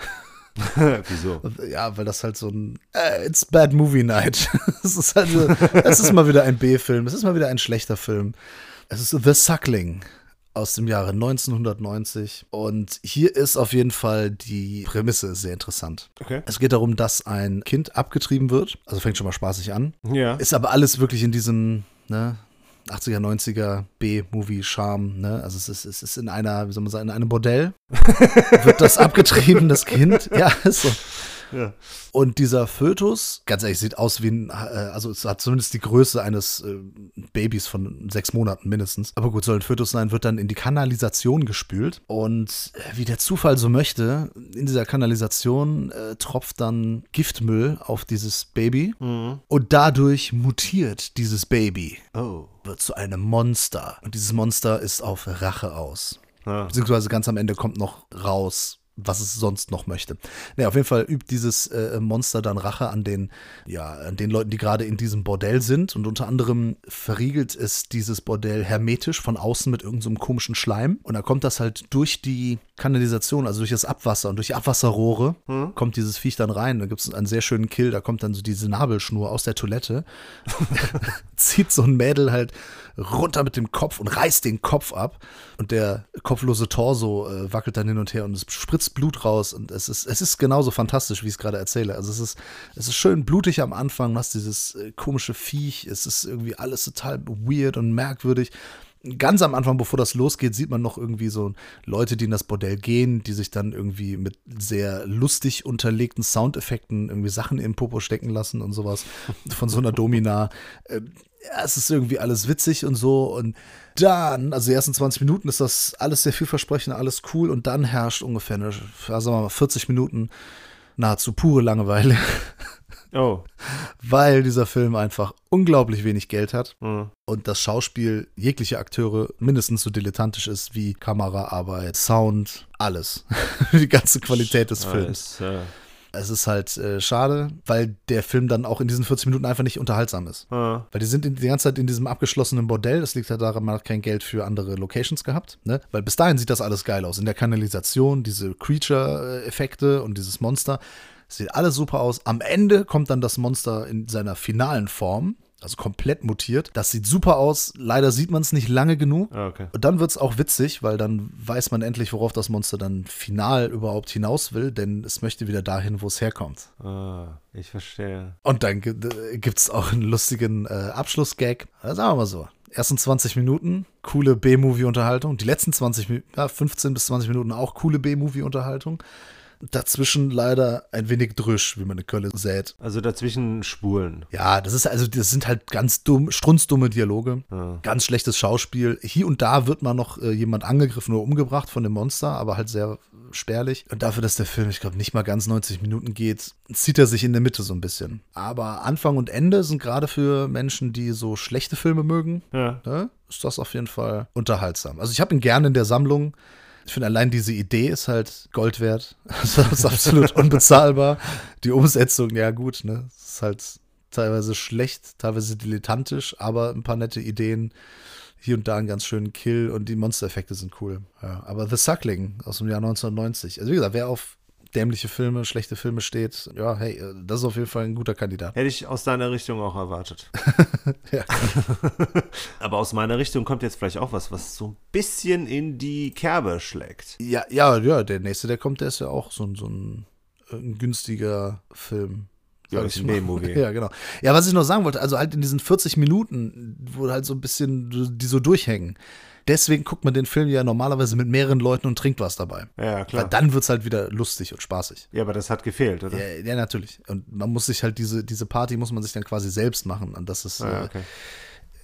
Speaker 2: Wieso?
Speaker 1: Ja, weil das halt so ein äh, It's Bad Movie Night. es ist halt, so- es ist mal wieder ein B-Film. Es ist mal wieder ein schlechter Film. Es ist The Suckling aus dem Jahre 1990 und hier ist auf jeden Fall die Prämisse sehr interessant.
Speaker 2: Okay.
Speaker 1: Es geht darum, dass ein Kind abgetrieben wird, also fängt schon mal spaßig an,
Speaker 2: Ja.
Speaker 1: ist aber alles wirklich in diesem, ne, 80er, 90er B-Movie-Charme, ne? Also es ist, es ist in einer, wie soll man sagen, in einem Bordell. wird das abgetrieben, das Kind. Ja, ist so.
Speaker 2: Ja.
Speaker 1: Und dieser Fötus, ganz ehrlich, sieht aus wie ein, äh, also es hat zumindest die Größe eines äh, Babys von sechs Monaten mindestens. Aber gut, soll ein Fötus sein, wird dann in die Kanalisation gespült. Und äh, wie der Zufall so möchte, in dieser Kanalisation äh, tropft dann Giftmüll auf dieses Baby. Und dadurch mutiert dieses Baby,
Speaker 2: Oh.
Speaker 1: wird zu einem Monster. Und dieses Monster ist auf Rache aus.
Speaker 2: Ja.
Speaker 1: Beziehungsweise ganz am Ende kommt noch raus, was es sonst noch möchte. Naja, auf jeden Fall übt dieses äh, Monster dann Rache an den, ja, an den Leuten, die gerade in diesem Bordell sind. Und unter anderem verriegelt es dieses Bordell hermetisch von außen mit irgendeinem so komischen Schleim. Und da kommt das halt durch die Kanalisation, also durch das Abwasser und durch die Abwasserrohre, kommt dieses Viech dann rein. Da gibt es einen sehr schönen Kill, da kommt dann so diese Nabelschnur aus der Toilette, zieht so ein Mädel halt runter mit dem Kopf und reißt den Kopf ab. Und der kopflose Torso äh, wackelt dann hin und her und es spritzt Blut raus. Und es ist, es ist genauso fantastisch, wie ich es gerade erzähle. Also es ist, es ist schön blutig am Anfang, du hast dieses äh, komische Viech, es ist irgendwie alles total weird und merkwürdig. Ganz am Anfang, bevor das losgeht, sieht man noch irgendwie so Leute, die in das Bordell gehen, die sich dann irgendwie mit sehr lustig unterlegten Soundeffekten irgendwie Sachen im Popo stecken lassen und sowas von so einer Domina. Äh, ja, es ist irgendwie alles witzig und so. Und dann, also die ersten 20 Minuten ist das alles sehr vielversprechend, alles cool. Und dann herrscht ungefähr eine, sagen wir mal, 40 Minuten nahezu pure Langeweile.
Speaker 2: Oh.
Speaker 1: Weil dieser Film einfach unglaublich wenig Geld hat
Speaker 2: Mhm.
Speaker 1: und das Schauspiel jegliche Akteure mindestens so dilettantisch ist wie Kameraarbeit, Sound, alles. Die ganze Qualität des Films. Es ist halt äh, schade, weil der Film dann auch in diesen 40 Minuten einfach nicht unterhaltsam ist.
Speaker 2: äh,
Speaker 1: Weil die sind in, die ganze Zeit in diesem abgeschlossenen Bordell. Das liegt ja daran, man hat kein Geld für andere Locations gehabt. Ne? Weil bis dahin sieht das alles geil aus. In der Kanalisation, diese Creature-Effekte und dieses Monster. Sieht alles super aus. Am Ende kommt dann das Monster in seiner finalen Form. Also komplett mutiert. Das sieht super aus. Leider sieht man es nicht lange genug.
Speaker 2: ah, okay.
Speaker 1: Und dann wird es auch witzig, weil dann weiß man endlich, worauf das Monster dann final überhaupt hinaus will, denn es möchte wieder dahin, wo es herkommt.
Speaker 2: Ah, ich verstehe.
Speaker 1: Und dann gibt es auch einen lustigen äh, Abschlussgag. Sagen wir mal so. Ersten 20 Minuten, coole B-Movie-Unterhaltung. Die letzten 20, Mi- ja, 15 bis 20 Minuten auch coole B-Movie-Unterhaltung. Dazwischen leider ein wenig Drüsch, wie man in Köln sät.
Speaker 2: Also dazwischen Spulen.
Speaker 1: Ja, das ist also, das sind halt ganz dumm, strunzdumme Dialoge. Ganz schlechtes Schauspiel. Hier und da wird mal noch äh, jemand angegriffen oder umgebracht von dem Monster, aber halt sehr spärlich. Und dafür, dass der Film, ich glaube, nicht mal ganz 90 Minuten geht, zieht er sich in der Mitte so ein bisschen. Aber Anfang und Ende sind gerade für Menschen, die so schlechte Filme mögen,
Speaker 2: Ja.
Speaker 1: ne, ist das auf jeden Fall unterhaltsam. Also ich habe ihn gerne in der Sammlung. Ich finde allein diese Idee ist halt Gold wert. Das ist absolut unbezahlbar. Die Umsetzung, ja gut, ne? Es ist halt teilweise schlecht, teilweise dilettantisch, aber ein paar nette Ideen. Hier und da einen ganz schönen Kill und die Monstereffekte sind cool. Ja, aber The Suckling aus dem Jahr 1990. Also wie gesagt, wer auf dämliche Filme, schlechte Filme steht, ja, hey, äh, das ist auf jeden Fall ein guter Kandidat.
Speaker 2: Hätte ich aus deiner Richtung auch erwartet.
Speaker 1: Ja.
Speaker 2: Aber aus meiner Richtung kommt jetzt vielleicht auch was, was so ein bisschen in die Kerbe schlägt.
Speaker 1: Ja, ja, ja, der nächste, der kommt, der ist ja auch so ein, so ein, äh, ein günstiger Film.
Speaker 2: Ja,
Speaker 1: sag
Speaker 2: ist ein. B-Movie.
Speaker 1: Ja, genau. Ja, was ich noch sagen wollte, also halt in diesen 40 Minuten, wo halt so ein bisschen die so durchhängen. Deswegen guckt man den Film ja normalerweise mit mehreren Leuten und trinkt was dabei.
Speaker 2: Ja, klar.
Speaker 1: Weil dann wird es halt wieder lustig und spaßig.
Speaker 2: Ja, aber das hat gefehlt, oder?
Speaker 1: Ja, ja, natürlich. Und man muss sich halt diese, diese Party muss man sich dann quasi selbst machen. Und das ist
Speaker 2: ja,
Speaker 1: äh,
Speaker 2: okay.
Speaker 1: was,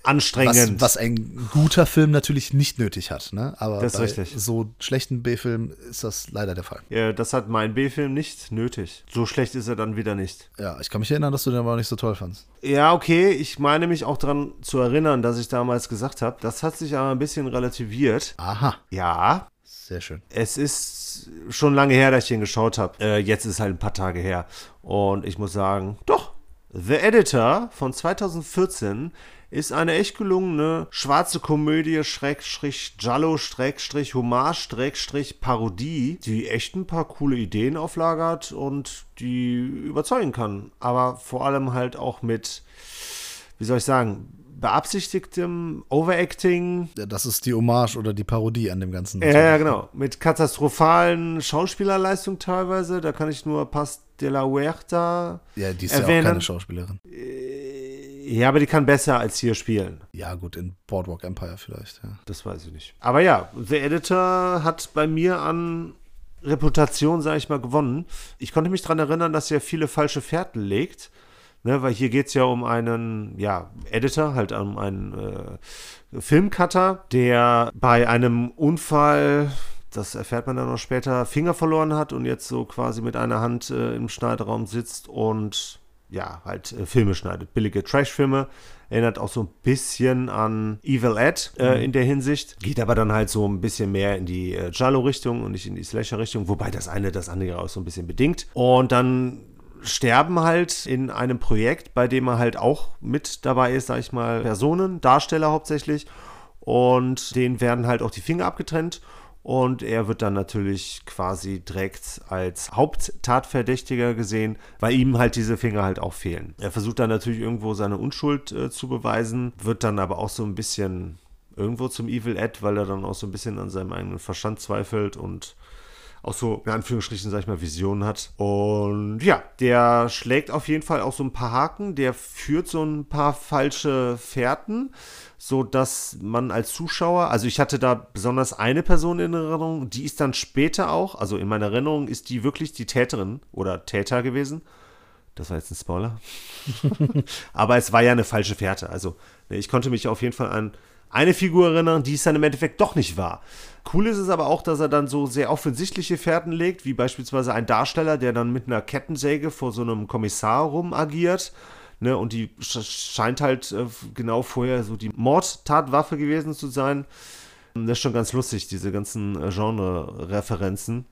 Speaker 2: Anstrengend.
Speaker 1: was ein guter Film natürlich nicht nötig hat. Ne? Aber
Speaker 2: Das
Speaker 1: bei
Speaker 2: richtig.
Speaker 1: so schlechten B-Filmen ist das leider der Fall.
Speaker 2: ja, das hat mein B-Film nicht nötig. So schlecht ist er dann wieder nicht.
Speaker 1: Ja, ich kann mich erinnern, dass du den aber nicht so toll fandst.
Speaker 2: Ja, okay, ich meine mich auch daran zu erinnern, dass ich damals gesagt habe, das hat sich aber ein bisschen relativiert.
Speaker 1: Aha,
Speaker 2: Ja,
Speaker 1: sehr schön.
Speaker 2: es ist schon lange her, dass ich den geschaut habe. Äh, jetzt ist halt ein paar Tage her. Und ich muss sagen, doch, The Editor von 2014 ist eine echt gelungene schwarze Komödie, Schrägstrich, Jallo, Schrägstrich, Hommage, Schrägstrich, Parodie, die echt ein paar coole Ideen auflagert und die überzeugen kann. Aber vor allem halt auch mit, wie soll ich sagen, beabsichtigtem Overacting,
Speaker 1: Ja, Das ist die Hommage oder die Parodie an dem Ganzen.
Speaker 2: ja, ja, genau. Mit katastrophalen Schauspielerleistungen teilweise. Da kann ich nur Paz de la Huerta.
Speaker 1: Ja, die ist ja auch
Speaker 2: erwähnen.
Speaker 1: keine Schauspielerin.
Speaker 2: Ja, aber die kann besser als hier spielen.
Speaker 1: Ja, gut, in Boardwalk Empire vielleicht. Ja.
Speaker 2: Das weiß ich nicht. Aber ja, The Editor hat bei mir an Reputation, sage ich mal, gewonnen. Ich konnte mich daran erinnern, dass er viele falsche Fährten legt. Ne, weil hier geht es ja um einen ja, Editor, halt um einen äh, Filmcutter, der bei einem Unfall, das erfährt man dann noch später, Finger verloren hat und jetzt so quasi mit einer Hand äh, im Schneideraum sitzt und ja, halt äh, Filme schneidet. Billige Trash-Filme. Erinnert auch so ein bisschen an Evil Ed äh, in der Hinsicht. Geht aber dann halt so ein bisschen mehr in die äh, Giallo-Richtung und nicht in die Slasher-Richtung, wobei das eine das andere auch so ein bisschen bedingt. Und dann sterben halt in einem Projekt, bei dem er halt auch mit dabei ist, sag ich mal, Personen, Darsteller hauptsächlich. Und denen werden halt auch die Finger abgetrennt. Und er wird dann natürlich quasi direkt als Haupttatverdächtiger gesehen, weil ihm halt diese Finger halt auch fehlen. Er versucht dann natürlich irgendwo seine Unschuld äh, zu beweisen, wird dann aber auch so ein bisschen irgendwo zum Evil Ed, weil er dann auch so ein bisschen an seinem eigenen Verstand zweifelt und auch so, in Anführungsstrichen, sag ich mal, Visionen hat. Und ja, der schlägt auf jeden Fall auch so ein paar Haken, der führt so ein paar falsche Fährten, so dass man als Zuschauer, also ich hatte da besonders eine Person in Erinnerung, die ist dann später auch, also in meiner Erinnerung ist die wirklich die Täterin oder Täter gewesen. Das war jetzt ein Spoiler. Aber es war ja eine falsche Fährte. Also ne, ich konnte mich auf jeden Fall an eine Figur erinnern, die es dann im Endeffekt doch nicht war. Cool ist es aber auch, dass er dann so sehr offensichtliche Fährten legt, wie beispielsweise ein Darsteller, der dann mit einer Kettensäge vor so einem Kommissar rum agiert. Ne, und die scheint halt äh, genau vorher so die Mordtatwaffe gewesen zu sein. Das ist schon ganz lustig, diese ganzen äh, Genre-Referenzen.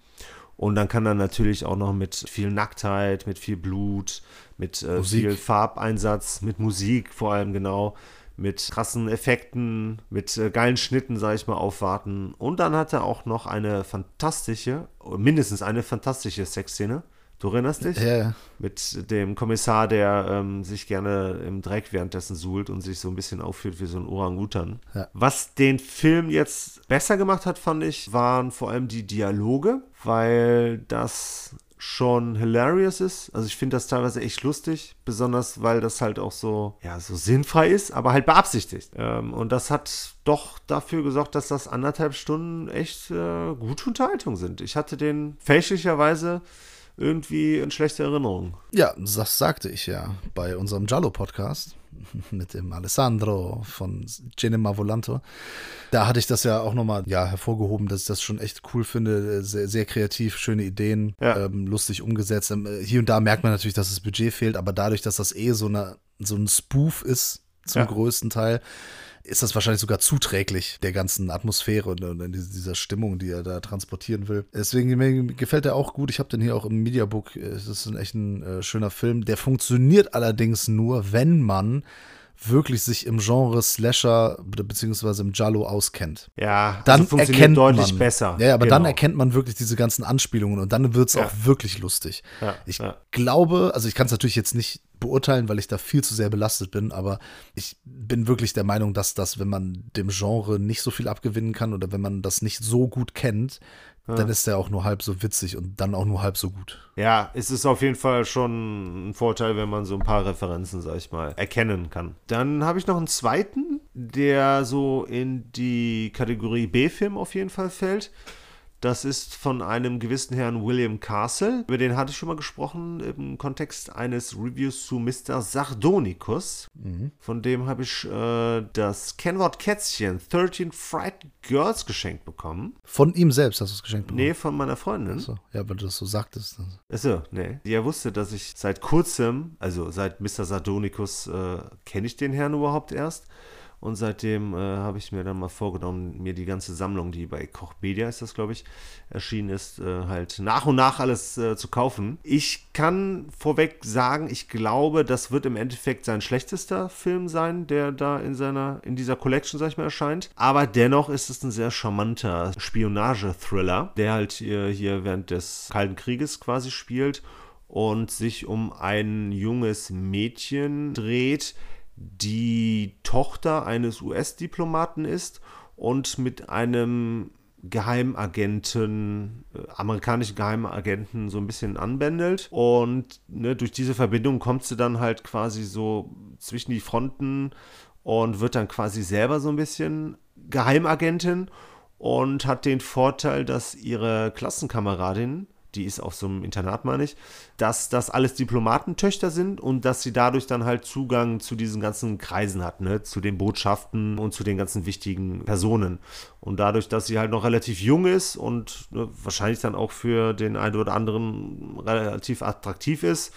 Speaker 2: Und dann kann er natürlich auch noch mit viel Nacktheit, mit viel Blut, mit äh, viel Farbeinsatz, mit Musik vor allem genau, mit krassen Effekten, mit äh, geilen Schnitten, sage ich mal, aufwarten. Und dann hat er auch noch eine fantastische, mindestens eine fantastische Sexszene. Du erinnerst dich?
Speaker 1: Ja, ja.
Speaker 2: Mit dem Kommissar, der ähm, sich gerne im Dreck währenddessen suhlt und sich so ein bisschen aufführt wie so ein Orangutan.
Speaker 1: Ja.
Speaker 2: Was den Film jetzt besser gemacht hat, fand ich, waren vor allem die Dialoge, weil das schon hilarious ist. Also ich finde das teilweise echt lustig, besonders weil das halt auch so, ja, so sinnfrei ist, aber halt beabsichtigt. Ähm, und das hat doch dafür gesorgt, dass das anderthalb Stunden echt äh, gute Unterhaltung sind. Ich hatte den fälschlicherweise irgendwie in schlechter Erinnerung.
Speaker 1: Ja, das sagte ich ja bei unserem Giallo-Podcast mit dem Alessandro von Cinema Volanto. Da hatte ich das ja auch nochmal ja, hervorgehoben, dass ich das schon echt cool finde. Sehr, sehr kreativ, schöne Ideen,
Speaker 2: Ja.
Speaker 1: ähm, lustig umgesetzt. Ähm, hier und da merkt man natürlich, dass das Budget fehlt, aber dadurch, dass das eh so, eine, so ein Spoof ist, zum
Speaker 2: Ja.
Speaker 1: größten Teil, ist das wahrscheinlich sogar zuträglich der ganzen Atmosphäre und, und dieser Stimmung, die er da transportieren will. Deswegen mir gefällt er auch gut. Ich habe den hier auch im Mediabook. Es ist ein echt ein äh, schöner Film. Der funktioniert allerdings nur, wenn man wirklich sich im Genre Slasher be- beziehungsweise im Giallo auskennt.
Speaker 2: Ja,
Speaker 1: Dann
Speaker 2: also funktioniert
Speaker 1: erkennt
Speaker 2: deutlich
Speaker 1: man,
Speaker 2: besser.
Speaker 1: Ja, aber dann
Speaker 2: Genau.
Speaker 1: erkennt man wirklich diese ganzen Anspielungen und dann wird es
Speaker 2: Ja.
Speaker 1: auch wirklich lustig.
Speaker 2: Ja,
Speaker 1: Ich
Speaker 2: ja.
Speaker 1: glaube, also ich kann es natürlich jetzt nicht beurteilen, weil ich da viel zu sehr belastet bin, aber ich bin wirklich der Meinung, dass das, wenn man dem Genre nicht so viel abgewinnen kann oder wenn man das nicht so gut kennt, dann ist der auch nur halb so witzig und dann auch nur halb so gut.
Speaker 2: Ja, es ist auf jeden Fall schon ein Vorteil, wenn man so ein paar Referenzen, sag ich mal, erkennen kann. Dann habe ich noch einen zweiten, der so in die Kategorie B-Film auf jeden Fall fällt. Das ist von einem gewissen Herrn William Castle. Über den hatte ich schon mal gesprochen im Kontext eines Reviews zu Mr. Sardonicus. Von dem habe ich äh, das Kennwort Kätzchen 13 Frightened Girls geschenkt bekommen.
Speaker 1: Von ihm selbst hast du es geschenkt bekommen.
Speaker 2: Nee, von meiner Freundin.
Speaker 1: So, ja, weil du das so sagtest.
Speaker 2: Achso, nee. Die ja wusste, dass ich seit kurzem, also seit Mr. Sardonicus, äh, kenne ich den Herrn überhaupt erst. Und seitdem äh, habe ich mir dann mal vorgenommen, mir die ganze Sammlung, die bei Kochmedia ist das, glaube ich, erschienen ist, äh, halt nach und nach alles äh, zu kaufen. Ich kann vorweg sagen, ich glaube, das wird im Endeffekt sein schlechtester Film sein, der da in seiner, in dieser Collection, sag ich mal, erscheint. Aber dennoch ist es ein sehr charmanter Spionage-Thriller, der halt äh, hier während des Kalten Krieges quasi spielt und sich um ein junges Mädchen dreht, die Tochter eines US-Diplomaten ist und mit einem Geheimagenten, äh, amerikanischen Geheimagenten so ein bisschen anbändelt. Und ne, durch diese Verbindung kommt sie dann halt quasi so zwischen die Fronten und wird dann quasi selber so ein bisschen Geheimagentin und hat den Vorteil, dass ihre Klassenkameradin, die ist auf so einem Internat, meine ich, dass das alles Diplomatentöchter sind und dass sie dadurch dann halt Zugang zu diesen ganzen Kreisen hat, ne, zu den Botschaften und zu den ganzen wichtigen Personen. Und dadurch, dass sie halt noch relativ jung ist und ne, wahrscheinlich dann auch für den einen oder anderen relativ attraktiv ist,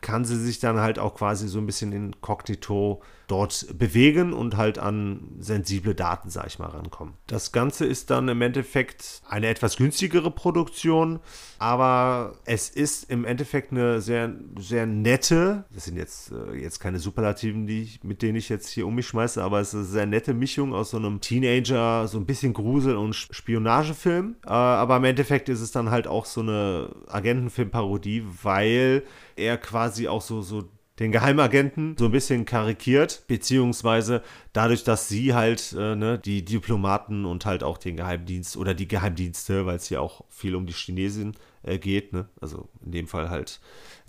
Speaker 2: kann sie sich dann halt auch quasi so ein bisschen inkognito dort bewegen und halt an sensible Daten, sag ich mal, rankommen. Das Ganze ist dann im Endeffekt eine etwas günstigere Produktion, aber es ist im Endeffekt eine sehr, sehr nette, das sind jetzt, äh, jetzt keine Superlativen, die ich, mit denen ich jetzt hier um mich schmeiße, aber es ist eine sehr nette Mischung aus so einem Teenager, so ein bisschen Grusel- und Spionagefilm. Äh, aber im Endeffekt ist es dann halt auch so eine Agentenfilmparodie, weil er quasi auch so, so den Geheimagenten so ein bisschen karikiert, beziehungsweise dadurch, dass sie halt äh, ne, die Diplomaten und halt auch den Geheimdienst oder die Geheimdienste, weil es hier auch viel um die Chinesin äh, geht, ne? also in dem Fall halt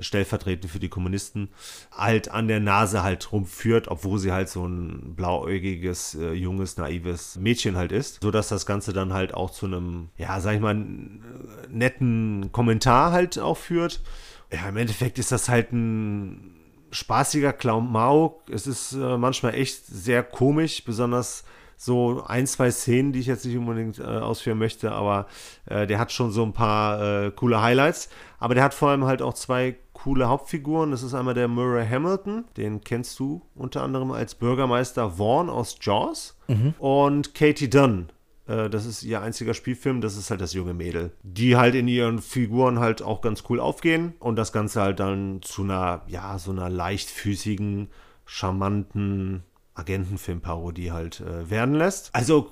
Speaker 2: stellvertretend für die Kommunisten, halt an der Nase halt rumführt, obwohl sie halt so ein blauäugiges, äh, junges, naives Mädchen halt ist, sodass das Ganze dann halt auch zu einem, ja, sag ich mal, netten Kommentar halt auch führt. Ja, im Endeffekt ist das halt ein spaßiger Klamauk. Es ist äh, manchmal echt sehr komisch, besonders so ein, zwei Szenen, die ich jetzt nicht unbedingt äh, ausführen möchte, aber äh, der hat schon so ein paar äh, coole Highlights. Aber der hat vor allem halt auch zwei coole Hauptfiguren. Das ist einmal der Murray Hamilton, den kennst du unter anderem als Bürgermeister Vaughn aus Jaws mhm. und Katie Dunn, äh, das ist ihr einziger Spielfilm, das ist halt das junge Mädel. Die halt in ihren Figuren halt auch ganz cool aufgehen und das Ganze halt dann zu einer, ja, so einer leichtfüßigen, charmanten Agentenfilmparodie halt äh, werden lässt. Also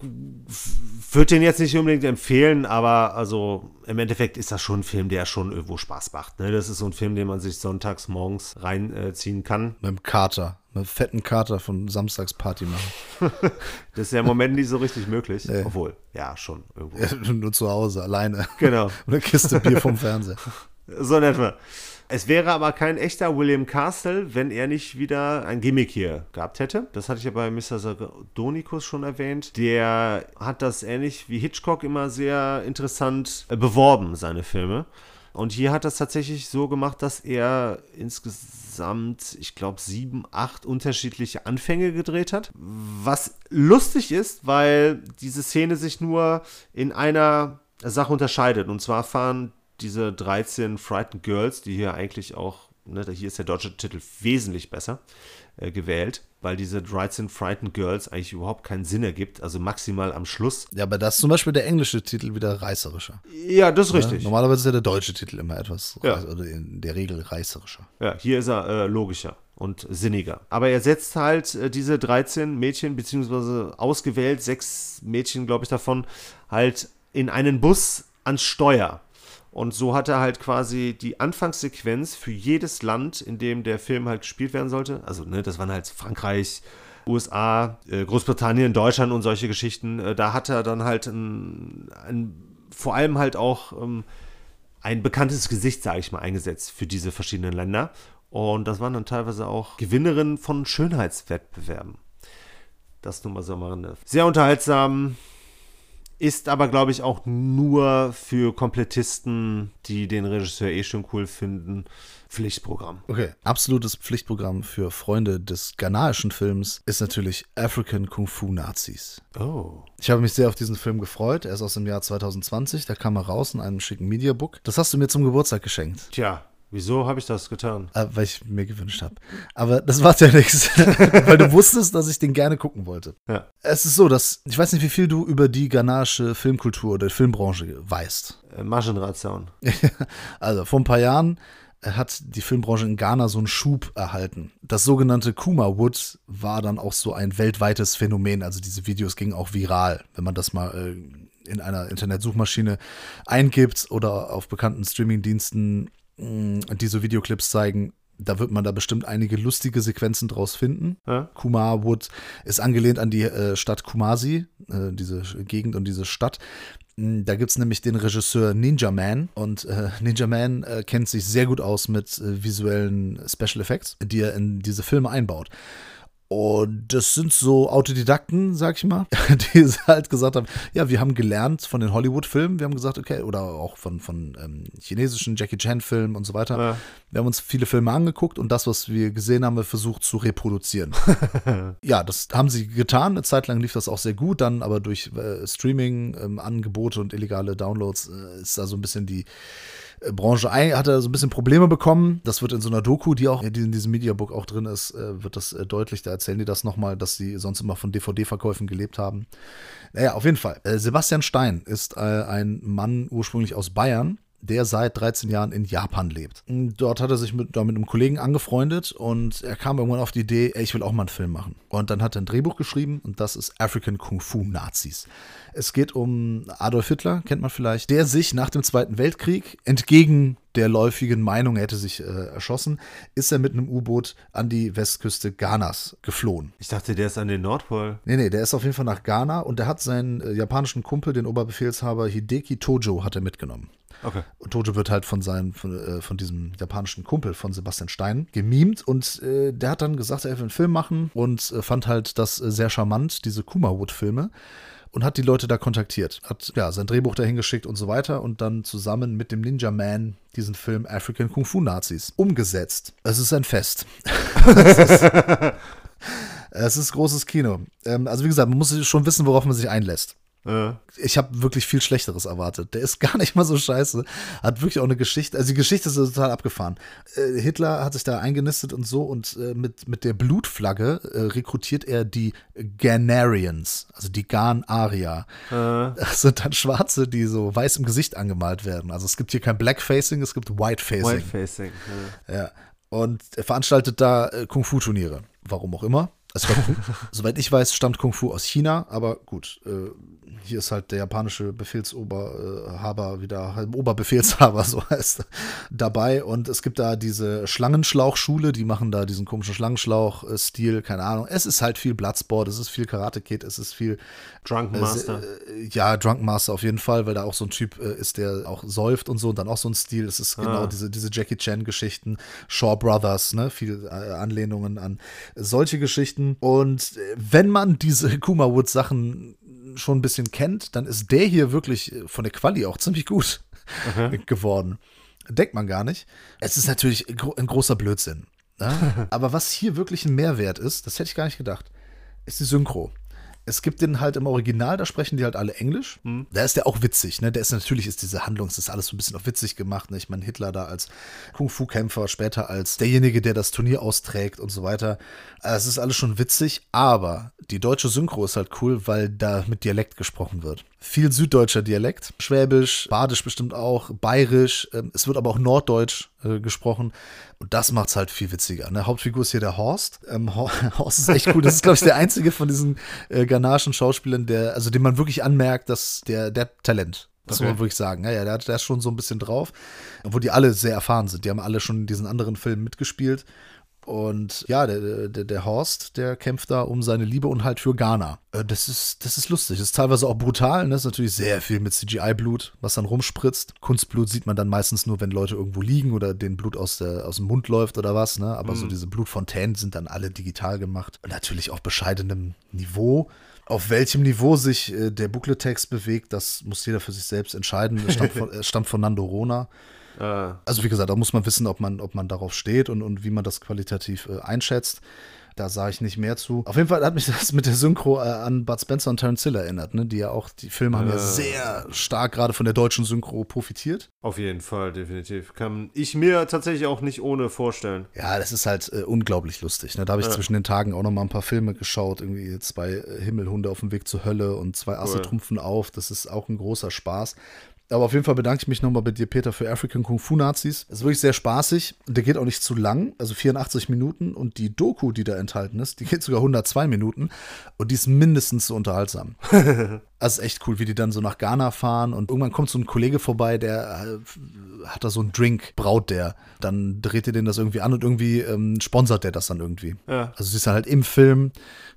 Speaker 2: würde den jetzt nicht unbedingt empfehlen, aber also im Endeffekt ist das schon ein Film, der schon irgendwo Spaß macht. Ne? Das ist so ein Film, den man sich sonntags morgens reinziehen äh, kann.
Speaker 1: Mit dem Kater, mit einem fetten Kater von Samstagsparty machen.
Speaker 2: das ist ja im Moment nicht so richtig möglich. Nee. Obwohl, ja, schon irgendwo. Ja,
Speaker 1: nur zu Hause, alleine.
Speaker 2: Genau.
Speaker 1: Eine Kiste Bier vom Fernseher.
Speaker 2: So in etwa. Es wäre aber kein echter William Castle, wenn er nicht wieder ein Gimmick hier gehabt hätte. Das hatte ich ja bei Mr. Sardonicus schon erwähnt. Der hat das ähnlich wie Hitchcock immer sehr interessant äh, beworben, seine Filme. Und hier hat das tatsächlich so gemacht, dass er insgesamt, ich glaube, sieben, acht unterschiedliche Anfänge gedreht hat. Was lustig ist, weil diese Szene sich nur in einer Sache unterscheidet. Und zwar fahren diese 13 Frightened Girls, die hier eigentlich auch, ne, hier ist der deutsche Titel wesentlich besser äh, gewählt, weil diese 13 Frightened Girls eigentlich überhaupt keinen Sinn ergibt, also maximal am Schluss.
Speaker 1: Ja, aber das ist zum Beispiel der englische Titel wieder reißerischer.
Speaker 2: Ja, das ist ja, richtig.
Speaker 1: Normalerweise ist ja der deutsche Titel immer etwas, ja. oder in der Regel reißerischer.
Speaker 2: Ja, hier ist er äh, logischer und sinniger. Aber er setzt halt äh, diese 13 Mädchen, beziehungsweise ausgewählt sechs Mädchen, glaube ich, davon, halt in einen Bus ans Steuer. Und so hat er halt quasi die Anfangssequenz für jedes Land, in dem der Film halt gespielt werden sollte. Also, ne, das waren halt Frankreich, USA, äh, Großbritannien, Deutschland und solche Geschichten. Äh, da hat er dann halt ein, ein vor allem halt auch ähm, ein bekanntes Gesicht, sage ich mal, eingesetzt für diese verschiedenen Länder. Und das waren dann teilweise auch Gewinnerinnen von Schönheitswettbewerben. Das nun mal so mal Sehr unterhaltsam, ist aber, glaube ich, auch nur für Komplettisten, die den Regisseur eh schon cool finden, Pflichtprogramm.
Speaker 1: Okay, absolutes Pflichtprogramm für Freunde des ghanaischen Films ist natürlich African Kung Fu Nazis.
Speaker 2: Oh.
Speaker 1: Ich habe mich sehr auf diesen Film gefreut. Er ist aus dem Jahr 2020. Da kam er raus in einem schicken Mediabook. Das hast du mir zum Geburtstag geschenkt.
Speaker 2: Tja, Wieso habe ich das getan?
Speaker 1: Äh, weil ich mir gewünscht habe. Aber das macht ja nichts, weil du wusstest, dass ich den gerne gucken wollte.
Speaker 2: Ja.
Speaker 1: Es ist so, dass ich weiß nicht, wie viel du über die ghanaische Filmkultur oder Filmbranche weißt.
Speaker 2: Äh, Margenration.
Speaker 1: also vor ein paar Jahren äh, hat die Filmbranche in Ghana so einen Schub erhalten. Das sogenannte Kuma Wood war dann auch so ein weltweites Phänomen. Also diese Videos gingen auch viral, wenn man das mal äh, in einer Internetsuchmaschine eingibt oder auf bekannten Streamingdiensten diese Videoclips zeigen, da wird man da bestimmt einige lustige Sequenzen draus finden. Ja. Kumar Wood ist angelehnt an die äh, Stadt Kumasi, äh, diese Gegend und diese Stadt. Da gibt es nämlich den Regisseur Ninja Man und äh, Ninja Man äh, kennt sich sehr gut aus mit visuellen Special Effects, die er in diese Filme einbaut. Und das sind so Autodidakten, sag ich mal, die halt gesagt haben, ja, wir haben gelernt von den Hollywood-Filmen, wir haben gesagt, okay, oder auch von, von ähm, chinesischen Jackie Chan-Filmen und so weiter. Ja. Wir haben uns viele Filme angeguckt und das, was wir gesehen haben, wir versucht zu reproduzieren. ja, das haben sie getan. Eine Zeit lang lief das auch sehr gut, dann aber durch äh, Streaming-Angebote ähm, und illegale Downloads äh, ist da so ein bisschen die Branche ein, hat er so ein bisschen Probleme bekommen. Das wird in so einer Doku, die auch in diesem Mediabook auch drin ist, äh, wird das äh, deutlich. Da erzählen die das nochmal, dass sie sonst immer von DVD-Verkäufen gelebt haben. Naja, auf jeden Fall. Sebastian Stein ist ein Mann ursprünglich aus Bayern der seit 13 Jahren in Japan lebt. Dort hat er sich mit, mit einem Kollegen angefreundet und er kam irgendwann auf die Idee, ey, ich will auch mal einen Film machen. Und dann hat er ein Drehbuch geschrieben und das ist African Kung Fu Nazis. Es geht um Adolf Hitler, kennt man vielleicht, der sich nach dem Zweiten Weltkrieg entgegen der läufigen Meinung, er hätte sich äh, erschossen, ist er mit einem U-Boot an die Westküste Ghanas geflohen.
Speaker 2: Ich dachte, der ist an den Nordpol.
Speaker 1: Nee, nee, der ist auf jeden Fall nach Ghana und der hat seinen äh, japanischen Kumpel, den Oberbefehlshaber Hideki Tojo, hat er mitgenommen. Okay. Und Tojo wird halt von seinem, von, äh, von, diesem japanischen Kumpel von Sebastian Stein gemimt und äh, der hat dann gesagt, er will einen Film machen und äh, fand halt das äh, sehr charmant, diese Kumawood-Filme und hat die Leute da kontaktiert. Hat ja sein Drehbuch dahin geschickt und so weiter und dann zusammen mit dem Ninja Man diesen Film African Kung Fu Nazis umgesetzt. Es ist ein Fest. es, ist, es ist großes Kino. Ähm, also wie gesagt, man muss schon wissen, worauf man sich einlässt. Ja. Ich habe wirklich viel Schlechteres erwartet. Der ist gar nicht mal so scheiße. Hat wirklich auch eine Geschichte. Also die Geschichte ist total abgefahren. Äh, Hitler hat sich da eingenistet und so und äh, mit, mit der Blutflagge äh, rekrutiert er die Ghanarians, also die Ghan-Aria. Ja. Das sind dann Schwarze, die so weiß im Gesicht angemalt werden. Also es gibt hier kein Blackfacing, es gibt Whitefacing. Whitefacing. Ja. ja. Und er veranstaltet da äh, Kung-Fu-Turniere. Warum auch immer. Also, soweit ich weiß, stammt Kung Fu aus China, aber gut, äh, hier ist halt der japanische Befehlsoberhaber wieder, halt Oberbefehlshaber, so heißt er, dabei. Und es gibt da diese Schlangenschlauchschule, die machen da diesen komischen Schlangenschlauch-Stil, keine Ahnung. Es ist halt viel Bloodsport, es ist viel Karate Kid, es ist viel.
Speaker 2: Drunken Master.
Speaker 1: Äh, ja, Drunken Master auf jeden Fall, weil da auch so ein Typ äh, ist, der auch säuft und so und dann auch so ein Stil. Es ist genau ah. diese, diese Jackie Chan-Geschichten, Shaw Brothers, ne, viel äh, Anlehnungen an solche Geschichten. Und äh, wenn man diese Kuma Wood-Sachen schon ein bisschen kennt, dann ist der hier wirklich äh, von der Quali auch ziemlich gut mhm. geworden. Denkt man gar nicht. Es ist natürlich ein großer Blödsinn. Ne? Aber was hier wirklich ein Mehrwert ist, das hätte ich gar nicht gedacht, ist die Synchro. Es gibt den halt im Original, da sprechen die halt alle Englisch. Mhm. Da ist der auch witzig, ne? Der ist natürlich ist diese Handlung, das ist alles so ein bisschen auch witzig gemacht. Ne? Ich meine, Hitler da als Kung-Fu-Kämpfer, später als derjenige, der das Turnier austrägt und so weiter. Also, es ist alles schon witzig, aber die deutsche Synchro ist halt cool, weil da mit Dialekt gesprochen wird. Viel süddeutscher Dialekt, Schwäbisch, Badisch bestimmt auch, Bayerisch. Ähm, es wird aber auch Norddeutsch äh, gesprochen. Und das macht es halt viel witziger. Ne? Hauptfigur ist hier der Horst. Ähm, Horst ist echt cool. Das ist, glaube ich, der einzige von diesen äh, ghanaischen Schauspielern, der, also dem man wirklich anmerkt, dass der, der Talent. Das okay. muss man wirklich sagen. Ja, ja, der, der ist schon so ein bisschen drauf. Obwohl die alle sehr erfahren sind. Die haben alle schon in diesen anderen Filmen mitgespielt. Und ja, der, der, der Horst, der kämpft da um seine Liebe und halt für Ghana. Äh, das ist, das ist lustig. Das ist teilweise auch brutal. Ne? Das ist natürlich sehr viel mit CGI-Blut, was dann rumspritzt. Kunstblut sieht man dann meistens nur, wenn Leute irgendwo liegen oder den Blut aus, der, aus dem Mund läuft oder was. Ne? Aber mhm. so diese Blutfontänen sind dann alle digital gemacht. Und natürlich auf bescheidenem Niveau. Auf welchem Niveau sich äh, der Booklet-Text bewegt, das muss jeder für sich selbst entscheiden. Es stammt von, stammt von Nando Rona. Äh. Also wie gesagt, da muss man wissen, ob man, ob man darauf steht und, und wie man das qualitativ äh, einschätzt. Da sage ich nicht mehr zu. Auf jeden Fall hat mich das mit der Synchro äh, an Bud Spencer und Terence Hill erinnert, ne? Die ja auch, die Filme haben ja äh. sehr stark gerade von der deutschen Synchro profitiert.
Speaker 2: Auf jeden Fall, definitiv. Kann ich mir tatsächlich auch nicht ohne vorstellen.
Speaker 1: Ja, das ist halt äh, unglaublich lustig. Ne? Da habe ich ja. zwischen den Tagen auch noch mal ein paar Filme geschaut. Irgendwie zwei äh, Himmelhunde auf dem Weg zur Hölle und zwei Asse cool. trumpfen auf. Das ist auch ein großer Spaß. Aber auf jeden Fall bedanke ich mich nochmal bei dir, Peter, für African Kung Fu Nazis. Ist wirklich sehr spaßig. Der geht auch nicht zu lang, also 84 Minuten. Und die Doku, die da enthalten ist, die geht sogar 102 Minuten. Und die ist mindestens so unterhaltsam. Also echt cool, wie die dann so nach Ghana fahren und irgendwann kommt so ein Kollege vorbei, der äh, hat da so einen Drink, braut der. Dann dreht ihr den das irgendwie an und irgendwie ähm, sponsert der das dann irgendwie. Ja. Also siehst du halt im Film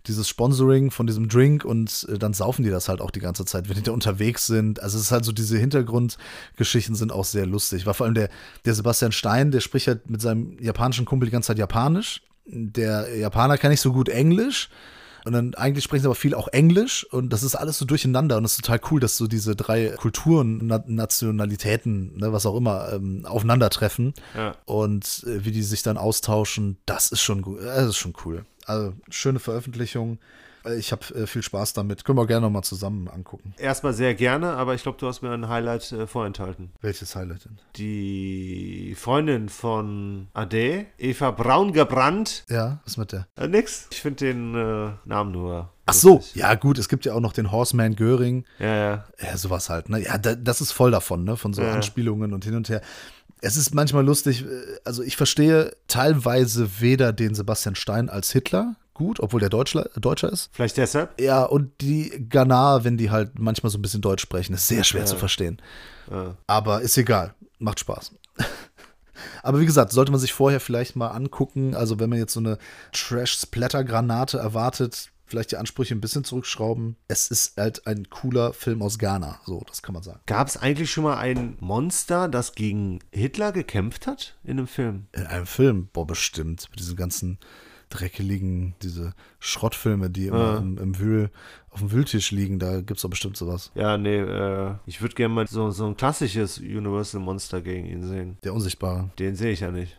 Speaker 1: dieses Sponsoring von diesem Drink und äh, dann saufen die das halt auch die ganze Zeit, wenn die da unterwegs sind. Also es ist halt so, diese Hintergrundgeschichten sind auch sehr lustig. War vor allem der, der Sebastian Stein, der spricht halt mit seinem japanischen Kumpel die ganze Zeit Japanisch. Der Japaner kann nicht so gut Englisch. Und dann eigentlich sprechen sie aber viel auch Englisch und das ist alles so durcheinander und es ist total cool, dass so diese drei Kulturen, Na Nationalitäten, ne, was auch immer, ähm, aufeinandertreffen ja. und äh, wie die sich dann austauschen, das ist schon gut, das ist schon cool. Also schöne Veröffentlichung. Äh, Ich habe äh, viel Spaß damit. Können wir gerne nochmal zusammen angucken.
Speaker 2: Erstmal sehr gerne, aber ich glaube, du hast mir ein Highlight äh, vorenthalten.
Speaker 1: Welches Highlight denn?
Speaker 2: Die Freundin von Ade, Eva Braungebrannt.
Speaker 1: Ja, was mit der?
Speaker 2: Äh, nix. Ich finde den äh, Namen nur.
Speaker 1: Ach so, ja gut, es gibt ja auch noch den Horseman Göring.
Speaker 2: Ja, ja.
Speaker 1: Ja, sowas halt, ne? Ja, da, das ist voll davon, ne? Von so
Speaker 2: Ja.
Speaker 1: Anspielungen und hin und her. Es ist manchmal lustig, äh, also ich verstehe teilweise weder den Sebastian Stein als Hitler gut, obwohl der Deutschler, Deutscher ist.
Speaker 2: Vielleicht deshalb.
Speaker 1: Ja, und die Ghanaer, wenn die halt manchmal so ein bisschen Deutsch sprechen, ist sehr schwer
Speaker 2: Ja.
Speaker 1: zu verstehen.
Speaker 2: Ja.
Speaker 1: Aber ist egal, macht Spaß. Aber wie gesagt, sollte man sich vorher vielleicht mal angucken, also wenn man jetzt so eine Trash-Splatter-Granate erwartet, vielleicht die Ansprüche ein bisschen zurückschrauben. Es ist halt ein cooler Film aus Ghana, so, das kann man sagen.
Speaker 2: Gab es eigentlich schon mal ein Monster, das gegen Hitler gekämpft hat in einem Film?
Speaker 1: In einem Film, boah, bestimmt, mit diesen ganzen dreckeligen, diese Schrottfilme, die immer
Speaker 2: Ja.
Speaker 1: im, im Wühl, auf dem Wühltisch liegen, da gibt es doch bestimmt sowas.
Speaker 2: Ja, nee, äh, ich würde gerne mal so, so ein klassisches Universal Monster gegen ihn sehen.
Speaker 1: Der Unsichtbare.
Speaker 2: Den sehe ich ja nicht.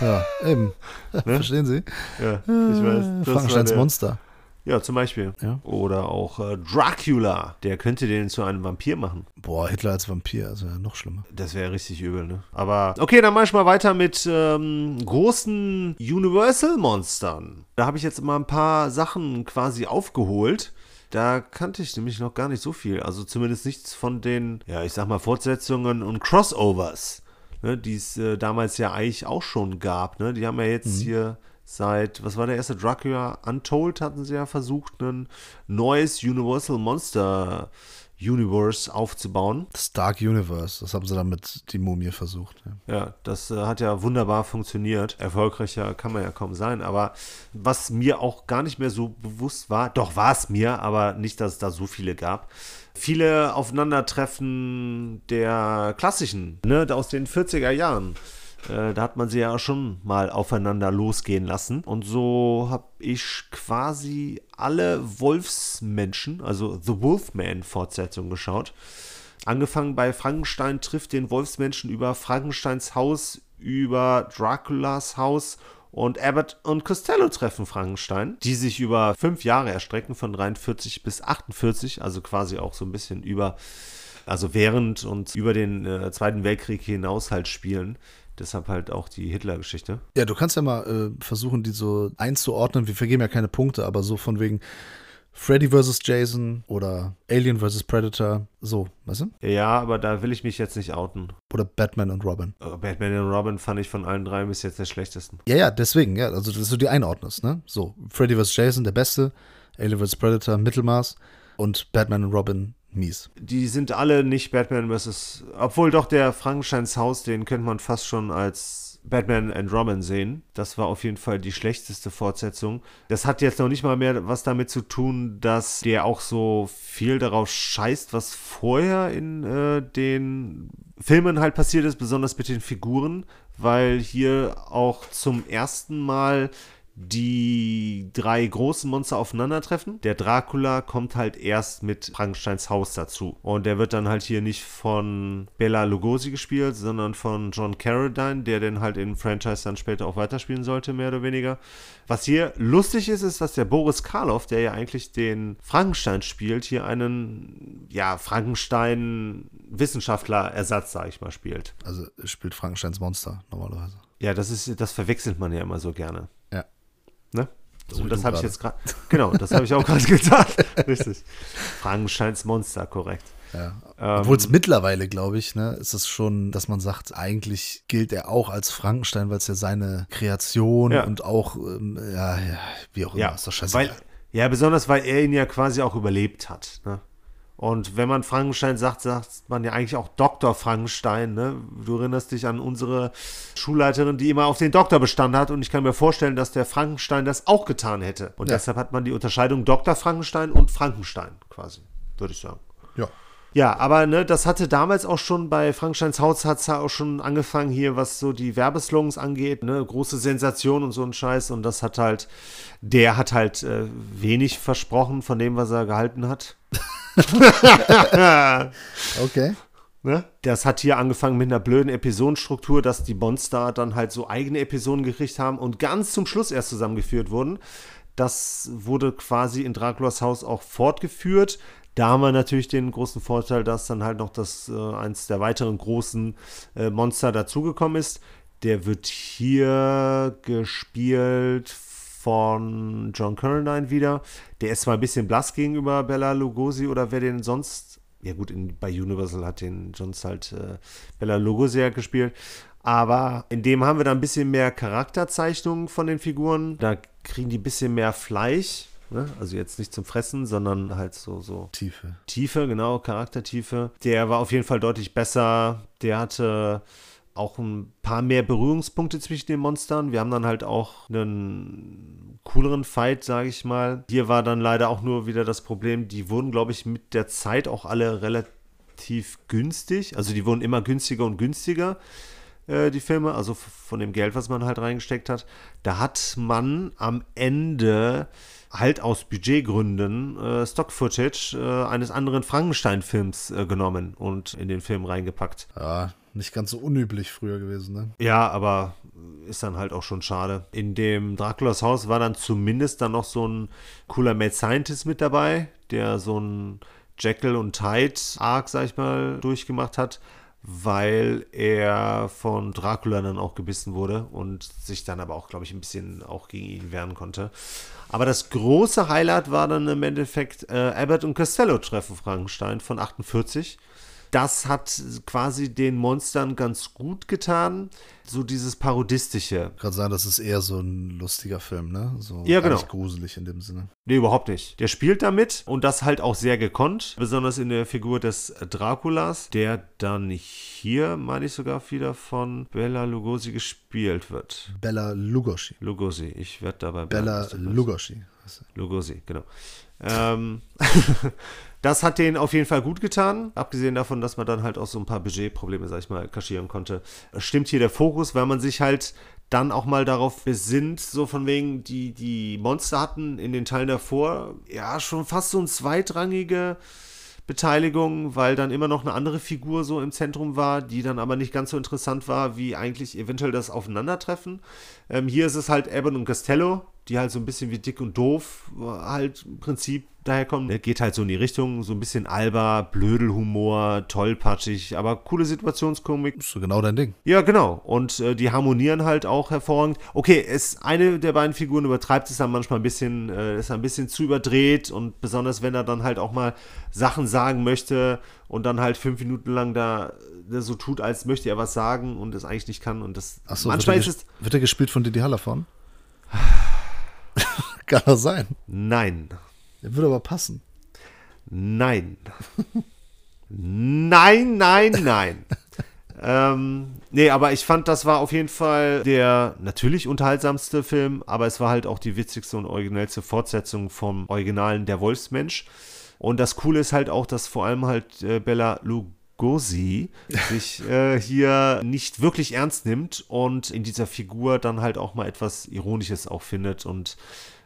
Speaker 1: Ja, eben. Verstehen Sie?
Speaker 2: Ja, ich weiß.
Speaker 1: Äh,
Speaker 2: Das
Speaker 1: Frankensteins
Speaker 2: der-
Speaker 1: Monster.
Speaker 2: Ja, zum Beispiel.
Speaker 1: Ja.
Speaker 2: Oder auch äh, Dracula. Der könnte den zu einem Vampir machen.
Speaker 1: Boah, Hitler als Vampir, also ja, noch schlimmer.
Speaker 2: Das wäre richtig übel, ne? Aber okay, dann mach ich mal weiter mit ähm, großen Universal-Monstern. Da habe ich jetzt mal ein paar Sachen quasi aufgeholt. Da kannte ich nämlich noch gar nicht so viel. Also zumindest nichts von den, ja, ich sag mal, Fortsetzungen und Crossovers, ne, die es äh, damals ja eigentlich auch schon gab. Ne? Die haben ja jetzt hier seit, was war der erste Dracula? Untold hatten sie ja versucht, ein neues Universal Monster Universe aufzubauen.
Speaker 1: Das Dark Universe, das haben sie dann mit die Mumie versucht. Ja.
Speaker 2: Ja, das äh, hat ja wunderbar funktioniert. Erfolgreicher kann man ja kaum sein. Aber was mir auch gar nicht mehr so bewusst war, doch war es mir, aber nicht, dass es da so viele gab. Viele Aufeinandertreffen der klassischen, ne, aus den 40er Jahren. Äh, da hat man sie ja schon mal aufeinander losgehen lassen. Und so habe ich quasi alle Wolfsmenschen, also The Wolfman-Fortsetzung geschaut. Angefangen bei Frankenstein trifft den Wolfsmenschen über Frankensteins Haus, über Draculas Haus und Abbott und Costello treffen Frankenstein, die sich über fünf Jahre erstrecken, von 43 bis 48, also quasi auch so ein bisschen über, also während und über den äh, Zweiten Weltkrieg hinaus halt spielen. Deshalb halt auch die Hitler-Geschichte.
Speaker 1: ja, du kannst ja mal äh, versuchen, die so einzuordnen. Wir vergeben ja keine Punkte, aber so von wegen Freddy vs. Jason oder Alien vs. Predator, so, weißt du?
Speaker 2: Ja, aber da will ich mich jetzt nicht outen.
Speaker 1: Oder Batman und Robin.
Speaker 2: Äh, Batman und Robin fand ich von allen drei bis jetzt der schlechtesten.
Speaker 1: Ja, ja, deswegen, ja, also dass du die einordnest, ne? So, Freddy vs. Jason, der Beste, Alien vs. Predator, Mittelmaß und Batman und Robin, mies.
Speaker 2: Die sind alle nicht Batman vs. Obwohl doch der Frankensteins Haus, den könnte man fast schon als Batman and Robin sehen. Das war auf jeden Fall die schlechteste Fortsetzung. Das hat jetzt noch nicht mal mehr was damit zu tun, dass der auch so viel darauf scheißt, was vorher in äh, den Filmen halt passiert ist, besonders mit den Figuren, weil hier auch zum ersten Mal die drei großen Monster aufeinandertreffen. Der Dracula kommt halt erst mit Frankensteins Haus dazu. Und der wird dann halt hier nicht von Bela Lugosi gespielt, sondern von John Carradine, der den halt im Franchise dann später auch weiterspielen sollte, mehr oder weniger. Was hier lustig ist, ist, dass der Boris Karloff, der ja eigentlich den Frankenstein spielt, hier einen, ja, Frankenstein-Wissenschaftler-Ersatz, sag ich mal, spielt.
Speaker 1: Also spielt Frankensteins Monster normalerweise.
Speaker 2: Ja, das ist, das verwechselt man ja immer so gerne. Ne?
Speaker 1: So
Speaker 2: und das habe ich jetzt gerade. Genau, das habe ich auch gerade gesagt. Richtig. Frankensteins Monster, korrekt.
Speaker 1: Ja.
Speaker 2: Ähm,
Speaker 1: Obwohl es mittlerweile, glaube ich, ne, ist es schon, dass man sagt, eigentlich gilt er auch als Frankenstein, weil es ja seine Kreation
Speaker 2: Ja.
Speaker 1: und auch, ähm, ja, ja, wie auch immer,
Speaker 2: Ja,
Speaker 1: ist doch scheißegal.
Speaker 2: weil, ja, besonders weil er ihn ja quasi auch überlebt hat. Ne? Und wenn man Frankenstein sagt, sagt man ja eigentlich auch Dr. Frankenstein. Ne? Du erinnerst dich an unsere Schulleiterin, die immer auf den Doktor bestanden hat. Und ich kann mir vorstellen, dass der Frankenstein das auch getan hätte. Und
Speaker 1: Ja.
Speaker 2: deshalb hat man die Unterscheidung Dr. Frankenstein und Frankenstein quasi, würde ich sagen.
Speaker 1: ja.
Speaker 2: Ja, aber ne, das hatte damals auch schon bei Frankensteins Haus hat es ja auch schon angefangen hier, was so die Werbeslogans angeht, ne, große Sensation und so ein Scheiß und das hat halt, der hat halt äh, wenig versprochen von dem, was er gehalten hat.
Speaker 1: Okay.
Speaker 2: Ne? Das hat hier angefangen mit einer blöden Episodenstruktur, dass die Monster dann halt so eigene Episoden gekriegt haben und ganz zum Schluss erst zusammengeführt wurden. Das wurde quasi in Draculas Haus auch fortgeführt. Da haben wir natürlich den großen Vorteil, dass dann halt noch das äh, eins der weiteren großen äh, Monster dazugekommen ist. Der wird hier gespielt von John Carradine wieder. Der ist zwar ein bisschen blass gegenüber Bella Lugosi oder wer den sonst. Ja, gut, in, bei Universal hat den Jones halt äh, Bella Lugosi ja gespielt. Aber in dem haben wir da ein bisschen mehr Charakterzeichnungen von den Figuren. Da kriegen die ein bisschen mehr Fleisch. Ne? Also jetzt nicht zum Fressen, sondern halt so, so.
Speaker 1: Tiefe.
Speaker 2: Tiefe, genau, Charaktertiefe. Der war auf jeden Fall deutlich besser. Der hatte auch ein paar mehr Berührungspunkte zwischen den Monstern. Wir haben dann halt auch einen cooleren Fight, sage ich mal. Hier war dann leider auch nur wieder das Problem, die wurden, glaube ich, mit der Zeit auch alle relativ günstig. Also die wurden immer günstiger und günstiger, äh, die Filme, also von dem Geld, was man halt reingesteckt hat. Da hat man am Ende halt aus Budgetgründen äh, Stock-Footage äh, eines anderen Frankenstein-Films äh, genommen und in den Film reingepackt.
Speaker 1: Ja, nicht ganz so unüblich früher gewesen, ne?
Speaker 2: Ja, aber ist dann halt auch schon schade. In dem Draculas Haus war dann zumindest dann noch so ein cooler Mad Scientist mit dabei, der so ein Jekyll und Hyde Arc, sag ich mal, durchgemacht hat, weil er von Dracula dann auch gebissen wurde und sich dann aber auch, glaube ich, ein bisschen auch gegen ihn wehren konnte. Aber das große Highlight war dann im Endeffekt äh, Abbott und Costello treffen Frankenstein von 48 das hat quasi den Monstern ganz gut getan. So dieses Parodistische.
Speaker 1: Ich gerade sagen, das ist eher so ein lustiger Film, ne? So
Speaker 2: ja, genau.
Speaker 1: Nicht gruselig in dem Sinne.
Speaker 2: Nee, überhaupt nicht. Der spielt damit und das halt auch sehr gekonnt. Besonders in der Figur des Draculas, der dann hier, meine ich sogar, wieder von Bella Lugosi gespielt wird.
Speaker 1: Bella Lugosi.
Speaker 2: Lugosi, ich werde dabei
Speaker 1: Bella Lugosi.
Speaker 2: Lugosi, genau. Ähm, das hat denen auf jeden Fall gut getan. Abgesehen davon, dass man dann halt auch so ein paar Budgetprobleme, sag ich mal, kaschieren konnte. Stimmt hier der Fokus, weil man sich halt dann auch mal darauf besinnt, so von wegen, die, die Monster hatten in den Teilen davor, ja, schon fast so ein zweitrangige Beteiligung, weil dann immer noch eine andere Figur so im Zentrum war, die dann aber nicht ganz so interessant war, wie eigentlich eventuell das Aufeinandertreffen. Ähm, hier ist es halt Evan und Costello, die halt so ein bisschen wie dick und doof halt im Prinzip daherkommen. Der geht halt so in die Richtung, so ein bisschen alber, Blödelhumor, tollpatschig, aber coole Situationskomik.
Speaker 1: ist so genau dein Ding.
Speaker 2: Ja, genau. Und äh, die harmonieren halt auch hervorragend. Okay, es, eine der beiden Figuren übertreibt es dann manchmal ein bisschen, äh, ist ein bisschen zu überdreht und besonders wenn er dann halt auch mal Sachen sagen möchte und dann halt fünf Minuten lang da so tut, als möchte er was sagen und es eigentlich nicht kann und das
Speaker 1: Achso, manchmal wird er, ist es wird er gespielt von Didi Hallervorden? Kann das sein?
Speaker 2: Nein.
Speaker 1: Der würde aber passen.
Speaker 2: Nein. nein, nein, nein. ähm, nee, aber ich fand, das war auf jeden Fall der natürlich unterhaltsamste Film, aber es war halt auch die witzigste und originellste Fortsetzung vom Originalen Der Wolfsmensch. Und das Coole ist halt auch, dass vor allem halt äh, Bella Lugosi sich äh, hier nicht wirklich ernst nimmt und in dieser Figur dann halt auch mal etwas Ironisches auch findet und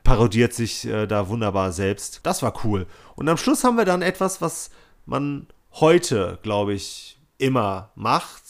Speaker 2: parodiert sich äh, da wunderbar selbst. Das war cool. Und am Schluss haben wir dann etwas, was man heute, glaube ich, immer macht.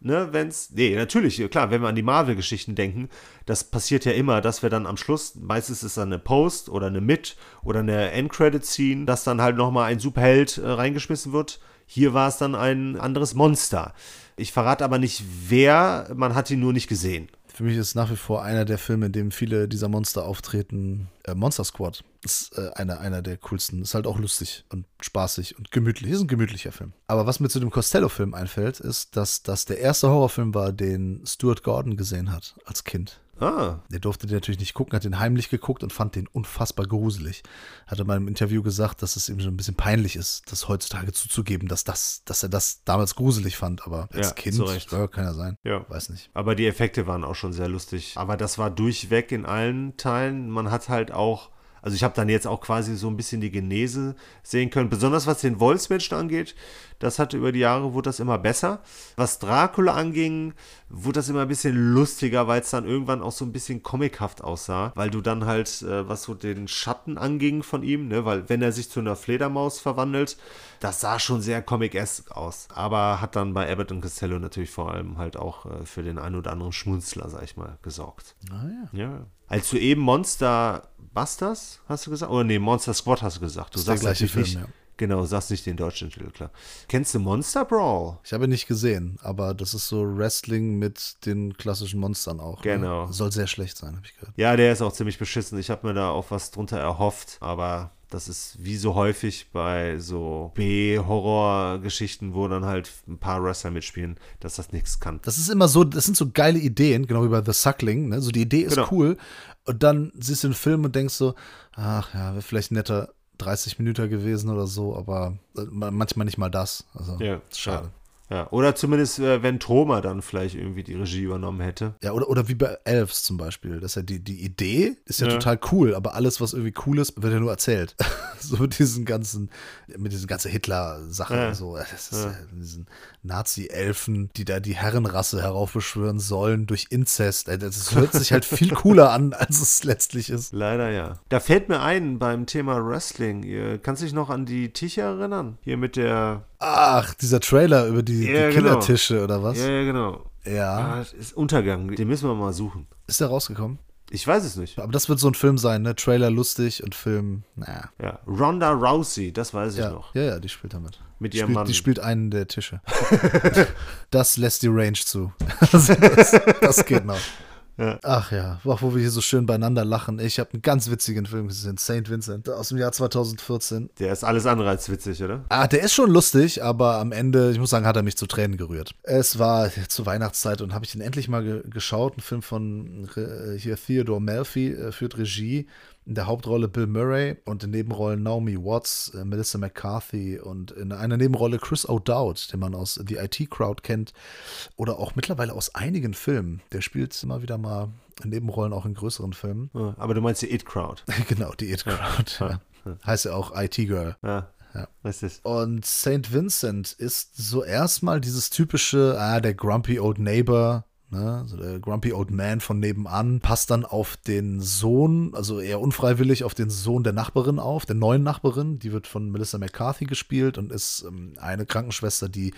Speaker 2: Ne, wenn's, nee, natürlich, klar, wenn wir an die Marvel-Geschichten denken, das passiert ja immer, dass wir dann am Schluss, meistens ist dann eine Post oder eine Mid- oder eine End-Credit-Scene, dass dann halt nochmal ein Superheld äh, reingeschmissen wird. Hier war es dann ein anderes Monster. Ich verrate aber nicht wer, man hat ihn nur nicht gesehen.
Speaker 1: Für mich ist nach wie vor einer der Filme, in dem viele dieser Monster auftreten, äh, Monster Squad. Ist äh, einer, einer der coolsten. Ist halt auch lustig und spaßig und gemütlich. Ist ein gemütlicher Film. Aber was mir zu dem Costello-Film einfällt, ist, dass das der erste Horrorfilm war, den Stuart Gordon gesehen hat als Kind.
Speaker 2: Ah.
Speaker 1: Der durfte den natürlich nicht gucken, hat den heimlich geguckt und fand den unfassbar gruselig. Hat in meinem Interview gesagt, dass es ihm schon ein bisschen peinlich ist, das heutzutage zuzugeben, dass, das, dass er das damals gruselig fand. Aber als ja, Kind ja, kann er sein.
Speaker 2: Ja.
Speaker 1: Weiß nicht.
Speaker 2: Aber die Effekte waren auch schon sehr lustig. Aber das war durchweg in allen Teilen. Man hat halt auch also ich habe dann jetzt auch quasi so ein bisschen die Genese sehen können, besonders was den Wolfsmenschen angeht. Das hatte über die Jahre, wurde das immer besser. Was Dracula anging, wurde das immer ein bisschen lustiger, weil es dann irgendwann auch so ein bisschen comichaft aussah, weil du dann halt, äh, was so den Schatten anging von ihm, ne, weil wenn er sich zu einer Fledermaus verwandelt, das sah schon sehr comic-esque aus. Aber hat dann bei Abbott und Costello natürlich vor allem halt auch äh, für den einen oder anderen Schmunzler, sag ich mal, gesorgt.
Speaker 1: Ah ja.
Speaker 2: Ja. Als du eben Monster Busters hast du gesagt? Oder nee, Monster Squad hast du gesagt. Du
Speaker 1: der
Speaker 2: sagst
Speaker 1: gleiche
Speaker 2: natürlich
Speaker 1: Film,
Speaker 2: nicht,
Speaker 1: ja.
Speaker 2: Genau, du sagst nicht den deutschen Titel, klar. Kennst du Monster Brawl?
Speaker 1: Ich habe ihn nicht gesehen, aber das ist so Wrestling mit den klassischen Monstern auch.
Speaker 2: Genau.
Speaker 1: Ne? Soll sehr schlecht sein, habe ich gehört.
Speaker 2: Ja, der ist auch ziemlich beschissen. Ich habe mir da auch was drunter erhofft, aber das ist wie so häufig bei so B-Horror-Geschichten, wo dann halt ein paar Wrestler mitspielen, dass das nichts kann.
Speaker 1: Das ist immer so, das sind so geile Ideen, genau wie bei The Suckling. Ne? So die Idee ist
Speaker 2: Genau.
Speaker 1: cool. Und dann siehst du den Film und denkst so, ach ja, wäre vielleicht netter 30 Minuten gewesen oder so, aber äh, manchmal nicht mal das. Also,
Speaker 2: Ja,
Speaker 1: schade.
Speaker 2: Ja, oder zumindest, äh, wenn Troma dann vielleicht irgendwie die Regie übernommen hätte.
Speaker 1: Ja, oder, oder wie bei Elves zum Beispiel. Das ist ja die, die Idee ist ja,
Speaker 2: Ja.
Speaker 1: total cool, aber alles, was irgendwie cool ist, wird ja nur erzählt. so mit diesen ganzen, mit diesen ganzen Hitler-Sachen
Speaker 2: Ja.
Speaker 1: so. Das ist
Speaker 2: Ja.
Speaker 1: ja. diesen Nazi-Elfen, die da die Herrenrasse heraufbeschwören sollen durch Inzest. Das hört sich halt viel cooler an, als es letztlich ist.
Speaker 2: Leider ja. Da fällt mir ein beim Thema Wrestling. Ihr kannst dich noch an die Tische erinnern? Hier mit der.
Speaker 1: Ach, dieser Trailer über die,
Speaker 2: Ja,
Speaker 1: die
Speaker 2: genau.
Speaker 1: Killertische oder was?
Speaker 2: Ja, ja, genau.
Speaker 1: Ja.
Speaker 2: Ah, ist Untergang. Den müssen wir mal suchen.
Speaker 1: Ist der rausgekommen?
Speaker 2: Ich weiß es nicht.
Speaker 1: Aber das wird so ein Film sein, ne? Trailer lustig und Film, naja.
Speaker 2: Ja. Ronda Rousey, das weiß ich
Speaker 1: Ja,
Speaker 2: noch.
Speaker 1: ja, ja, die spielt damit.
Speaker 2: Mit
Speaker 1: Die
Speaker 2: ihrem
Speaker 1: spielt,
Speaker 2: Mann.
Speaker 1: die spielt einen der Tische. das lässt die Range zu. Das, das geht noch.
Speaker 2: Ja.
Speaker 1: Ach ja, auch wo wir hier so schön beieinander lachen. Ich habe einen ganz witzigen Film gesehen, St. Vincent, aus dem Jahr 2014.
Speaker 2: Der ist alles andere als witzig, oder?
Speaker 1: Ah, der ist schon lustig, aber am Ende, ich muss sagen, hat er mich zu Tränen gerührt. Es war zur Weihnachtszeit und habe ich ihn endlich mal ge geschaut. Ein Film von äh, hier Theodore Melfi äh, führt Regie. In der Hauptrolle Bill Murray und in Nebenrollen Naomi Watts, äh, Melissa McCarthy und in einer Nebenrolle Chris O'Dowd, den man aus The IT Crowd kennt oder auch mittlerweile aus einigen Filmen. Der spielt immer wieder mal Nebenrollen auch in größeren Filmen.
Speaker 2: Ja, Aber du meinst die It-Crowd.
Speaker 1: genau, die It Crowd. Ja. Heißt ja auch IT Girl.
Speaker 2: Ja.
Speaker 1: Ja. Und St. Vincent ist so erstmal dieses typische, ah, der Grumpy Old Neighbor, ne, so der Grumpy Old Man von nebenan, passt dann auf den Sohn, also eher unfreiwillig auf den Sohn der Nachbarin auf, der neuen Nachbarin, die wird von Melissa McCarthy gespielt und ist ähm, eine Krankenschwester, die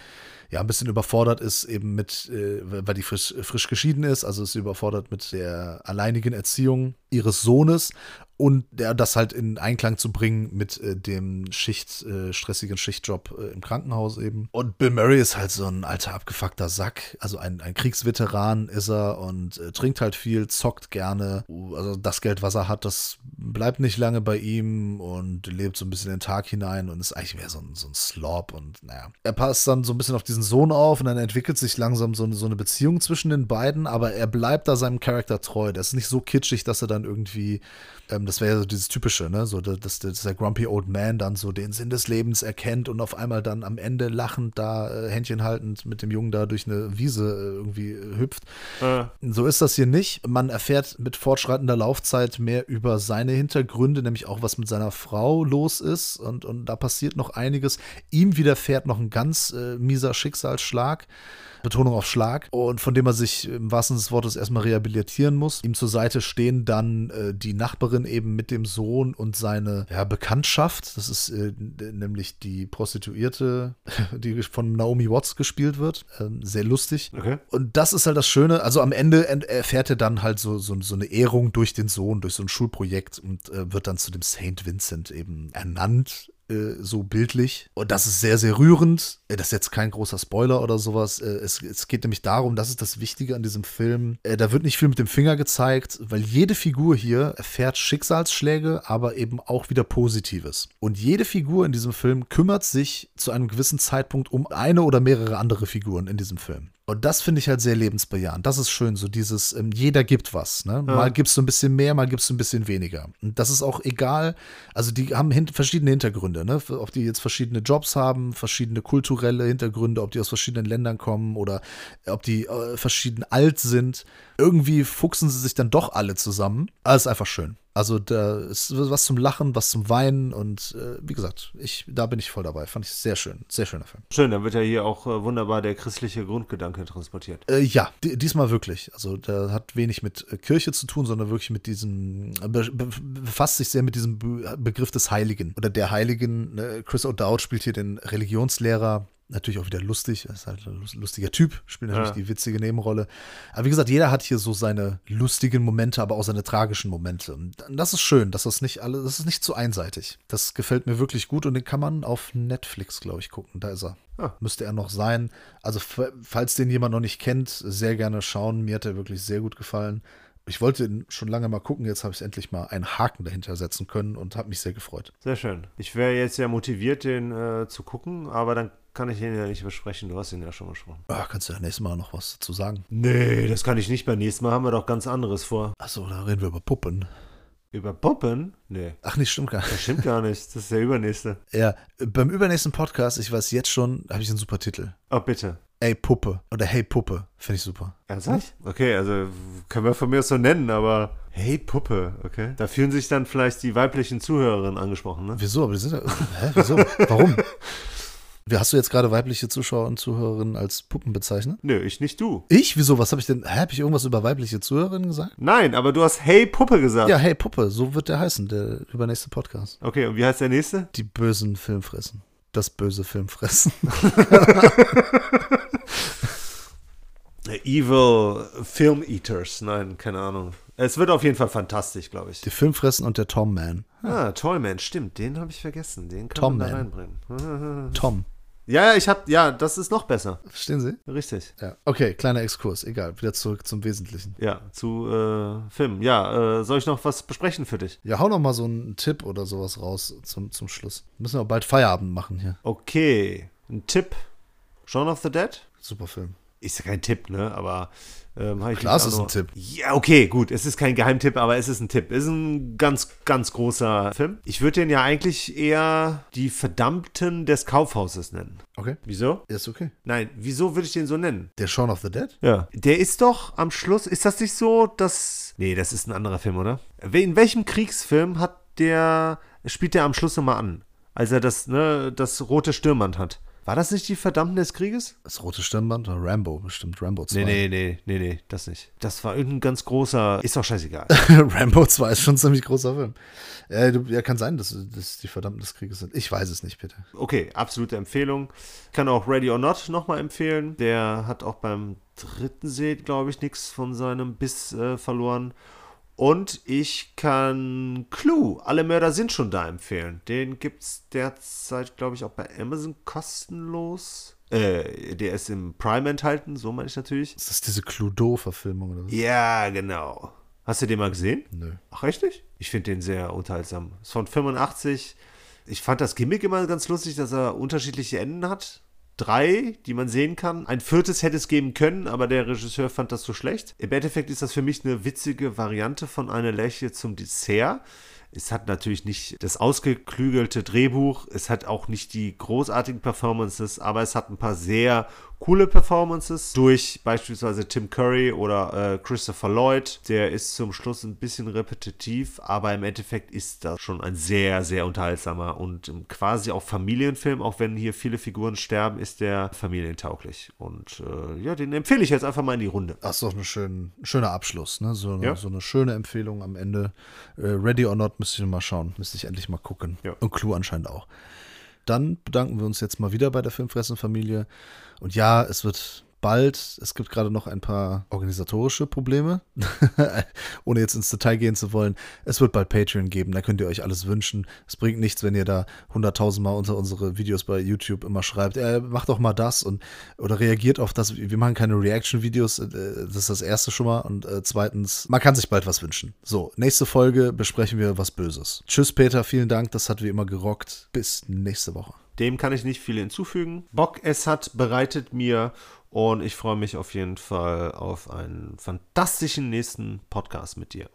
Speaker 1: ja ein bisschen überfordert ist eben mit, äh, weil die frisch, frisch geschieden ist, also ist sie überfordert mit der alleinigen Erziehung ihres Sohnes und der, das halt in Einklang zu bringen mit äh, dem Schicht, äh, stressigen Schichtjob äh, im Krankenhaus eben. Und Bill Murray ist halt so ein alter abgefuckter Sack, also ein, ein Kriegsveteran ist er und äh, trinkt halt viel, zockt gerne. Also das Geld, was er hat, das bleibt nicht lange bei ihm und lebt so ein bisschen den Tag hinein und ist eigentlich mehr so ein, so ein Slob und naja. Er passt dann so ein bisschen auf diesen Sohn auf und dann entwickelt sich langsam so, eine- so eine Beziehung zwischen den beiden, aber er bleibt da seinem Charakter treu. Der ist nicht so kitschig, dass er dann irgendwie, ähm, das wäre ja so dieses Typische, ne, so dass, dass der Grumpy Old Man dann so den Sinn des Lebens erkennt und auf einmal dann am Ende lachend da, äh, Händchen haltend mit dem Jungen da durch eine Wiese äh, irgendwie äh, hüpft.
Speaker 2: Äh,
Speaker 1: So ist das hier nicht. Man erfährt mit fortschreitender Laufzeit mehr über seine Hintergründe, nämlich auch was mit seiner Frau los ist. Und, und da passiert noch einiges. Ihm widerfährt noch ein ganz äh, mieser Schicksalsschlag. Betonung auf Schlag und von dem er sich im wahrsten Sinne des Wortes erstmal rehabilitieren muss. Ihm zur Seite stehen dann äh, die Nachbarin eben mit dem Sohn und seine ja, Bekanntschaft. Das ist äh, nämlich die Prostituierte, die von Naomi Watts gespielt wird. Ähm, sehr lustig.
Speaker 2: okay.
Speaker 1: Und das ist halt das Schöne. Also am Ende erfährt er dann halt so, so, so eine Ehrung durch den Sohn, durch so ein Schulprojekt und äh, wird dann zu dem Saint Vincent eben ernannt. Äh, So bildlich. Und das ist sehr, sehr rührend. Äh, Das ist jetzt kein großer Spoiler oder sowas. Äh, Es, es geht nämlich darum, das ist das Wichtige an diesem Film. Da wird nicht viel mit dem Finger gezeigt, weil jede Figur hier erfährt Schicksalsschläge, aber eben auch wieder Positives. Und jede Figur in diesem Film kümmert sich zu einem gewissen Zeitpunkt um eine oder mehrere andere Figuren in diesem Film. Und das finde ich halt sehr lebensbejahend. Das ist schön, so dieses, ähm, jeder gibt was. Ne? Mal gibst du ein bisschen mehr, mal gibst du ein bisschen weniger. Und das ist auch egal. Also die haben hin verschiedene Hintergründe, ne? ob die jetzt verschiedene Jobs haben, verschiedene kulturelle Hintergründe, ob die aus verschiedenen Ländern kommen oder ob die äh, verschieden alt sind. Irgendwie fuchsen sie sich dann doch alle zusammen. Aber es ist einfach schön. Also da ist was zum Lachen, was zum Weinen und äh, wie gesagt, ich, da bin ich voll dabei. Fand ich sehr schön. Sehr schöner Film.
Speaker 2: Schön, dann wird ja hier auch äh, wunderbar der christliche Grundgedanke transportiert.
Speaker 1: Äh, ja, di- diesmal wirklich. Also der hat wenig mit äh, Kirche zu tun, sondern wirklich mit diesem, äh, be be befasst sich sehr mit diesem Be Begriff des Heiligen oder der Heiligen. Ne? Chris O'Dowd spielt hier den Religionslehrer Natürlich auch wieder lustig. Er ist halt ein lustiger Typ, spielt natürlich
Speaker 2: Ja.
Speaker 1: die witzige Nebenrolle. Aber wie gesagt, jeder hat hier so seine lustigen Momente, aber auch seine tragischen Momente. Und das ist schön, dass das nicht alle, das ist nicht zu einseitig. Das gefällt mir wirklich gut und den kann man auf Netflix, glaube ich, gucken. Da ist er.
Speaker 2: Ah.
Speaker 1: Müsste er noch sein. Also, falls den jemand noch nicht kennt, sehr gerne schauen. Mir hat er wirklich sehr gut gefallen. Ich wollte ihn schon lange mal gucken, jetzt habe ich endlich mal einen Haken dahinter setzen können und habe mich sehr gefreut.
Speaker 2: Sehr schön. Ich wäre jetzt ja motiviert, den äh, zu gucken, aber dann kann ich ihn ja nicht besprechen. Du hast ihn ja schon besprochen.
Speaker 1: Ah, kannst du ja nächstes Mal noch was dazu sagen?
Speaker 2: Nee, das kann ich nicht. Beim nächsten Mal haben wir doch ganz anderes vor.
Speaker 1: Achso, da reden wir über Puppen.
Speaker 2: Über Puppen? Nee,
Speaker 1: Ach, nicht stimmt gar nicht.
Speaker 2: das stimmt gar nicht. Das ist der übernächste.
Speaker 1: Ja, beim übernächsten Podcast, ich weiß jetzt schon, habe ich einen super Titel.
Speaker 2: Oh, bitte.
Speaker 1: Ey Puppe oder Hey Puppe, finde ich super.
Speaker 2: Ernsthaft? Okay, also können wir von mir aus so nennen, aber hey Puppe, okay. Da fühlen sich dann vielleicht die weiblichen Zuhörerinnen angesprochen, ne?
Speaker 1: Wieso? Aber die sind ja, hä, wieso? Warum? Wie, Hast du jetzt gerade weibliche Zuschauer und Zuhörerinnen als Puppen bezeichnet?
Speaker 2: Nö, ich nicht du.
Speaker 1: Ich? Wieso? Was habe ich denn? Hä, habe ich irgendwas über weibliche Zuhörerinnen gesagt?
Speaker 2: Nein, aber du hast hey Puppe gesagt.
Speaker 1: Ja, Hey Puppe, so wird der heißen, der übernächste Podcast.
Speaker 2: Okay, und wie heißt der nächste?
Speaker 1: Die bösen Filmfressen. Das böse Filmfressen.
Speaker 2: Evil Film Eaters. Nein, keine Ahnung. Es wird auf jeden Fall fantastisch, glaube ich.
Speaker 1: Die Filmfressen und der Tom Man.
Speaker 2: Ah, Toyman, stimmt. Den habe ich vergessen. Den kann
Speaker 1: Tom
Speaker 2: man da
Speaker 1: Man.
Speaker 2: reinbringen.
Speaker 1: Tom.
Speaker 2: Ja, ja, ich habe, ja, das ist noch besser.
Speaker 1: Verstehen Sie?
Speaker 2: Richtig.
Speaker 1: Ja. Okay, kleiner Exkurs. Egal, wieder zurück zum Wesentlichen.
Speaker 2: Ja, zu äh, Filmen. Ja, äh, soll ich noch was besprechen für dich?
Speaker 1: Ja, hau noch mal so einen Tipp oder sowas raus zum, zum Schluss. Müssen wir bald Feierabend machen hier.
Speaker 2: Okay, ein Tipp. Shaun of the Dead?
Speaker 1: Super Film.
Speaker 2: Ist ja kein Tipp, ne? Aber ähm,
Speaker 1: Klar, es ist ein Tipp.
Speaker 2: Ja, okay, gut. Es ist kein Geheimtipp, aber es ist ein Tipp. Es ist ein ganz, ganz großer Film. Ich würde den ja eigentlich eher die Verdammten des Kaufhauses nennen.
Speaker 1: Okay.
Speaker 2: Wieso?
Speaker 1: Ist okay.
Speaker 2: Nein, wieso würde ich den so nennen?
Speaker 1: Der Shaun of the Dead?
Speaker 2: Ja. Der ist doch am Schluss, ist das nicht so, dass. Nee, das ist ein anderer Film, oder? In welchem Kriegsfilm hat der. spielt der am Schluss nochmal an? Als er das, ne, das rote Stirnband hat. War das nicht die Verdammten des Krieges?
Speaker 1: Das rote Stirnband oder Rambo, bestimmt. Rambo 2.
Speaker 2: Nee, nee, nee, nee, nee, das nicht. Das war irgendein ganz großer. Ist doch scheißegal.
Speaker 1: Rambo 2 ist schon ein ziemlich großer Film. Ja, du, ja kann sein, dass, dass die Verdammten des Krieges sind. Ich weiß es nicht, bitte.
Speaker 2: Okay, absolute Empfehlung. Ich kann auch Ready or Not nochmal empfehlen. Der hat auch beim dritten Seht, glaube ich, nichts von seinem Biss äh, verloren. Und ich kann Clue, alle Mörder sind schon da empfehlen. Den gibt es derzeit, glaube ich, auch bei Amazon kostenlos. Äh, der ist im Prime enthalten, so meine ich natürlich.
Speaker 1: Ist das diese Cluedo-Verfilmung oder was?
Speaker 2: Ja, genau. Hast du den mal gesehen?
Speaker 1: Nö.
Speaker 2: Ach, richtig? Ich finde den sehr unterhaltsam. Ist von 85. Ich fand das Gimmick immer ganz lustig, dass er unterschiedliche Enden hat. Drei, die man sehen kann. Ein viertes hätte es geben können, aber der Regisseur fand das so schlecht. Im Endeffekt ist das für mich eine witzige Variante von einer Läche zum Dessert. Es hat natürlich nicht das ausgeklügelte Drehbuch, es hat auch nicht die großartigen Performances, aber es hat ein paar sehr coole Performances durch beispielsweise Tim Curry oder äh, Christopher Lloyd. Der ist zum Schluss ein bisschen repetitiv, aber im Endeffekt ist das schon ein sehr, sehr unterhaltsamer und quasi auch Familienfilm. Auch wenn hier viele Figuren sterben, ist der familientauglich. Und äh, ja, den empfehle ich jetzt einfach mal in die Runde.
Speaker 1: Das ist doch ein schön, schöner Abschluss, ne? So, eine-
Speaker 2: Ja.
Speaker 1: so eine schöne Empfehlung am Ende. Äh, Ready or Not müsste ich mal schauen. Müsste ich endlich mal gucken.
Speaker 2: Ja.
Speaker 1: Und Clue anscheinend auch. Dann bedanken wir uns jetzt mal wieder bei der Filmfressenfamilie. Und ja, es wird bald, es gibt gerade noch ein paar organisatorische Probleme, ohne jetzt ins Detail gehen zu wollen. Es wird bald Patreon geben, da könnt ihr euch alles wünschen. Es bringt nichts, wenn ihr da hunderttausendmal unter unsere Videos bei YouTube immer schreibt, äh, macht doch mal das und oder reagiert auf das. Wir machen keine Reaction-Videos, äh, das ist das erste schon mal. Und äh, zweitens, man kann sich bald was wünschen. So, nächste Folge besprechen wir was Böses. Tschüss, Peter, vielen Dank, das hat wie immer gerockt. Bis nächste Woche.
Speaker 2: Dem kann ich nicht viel hinzufügen. Bock es hat bereitet mir und ich freue mich auf jeden Fall auf einen fantastischen nächsten Podcast mit dir.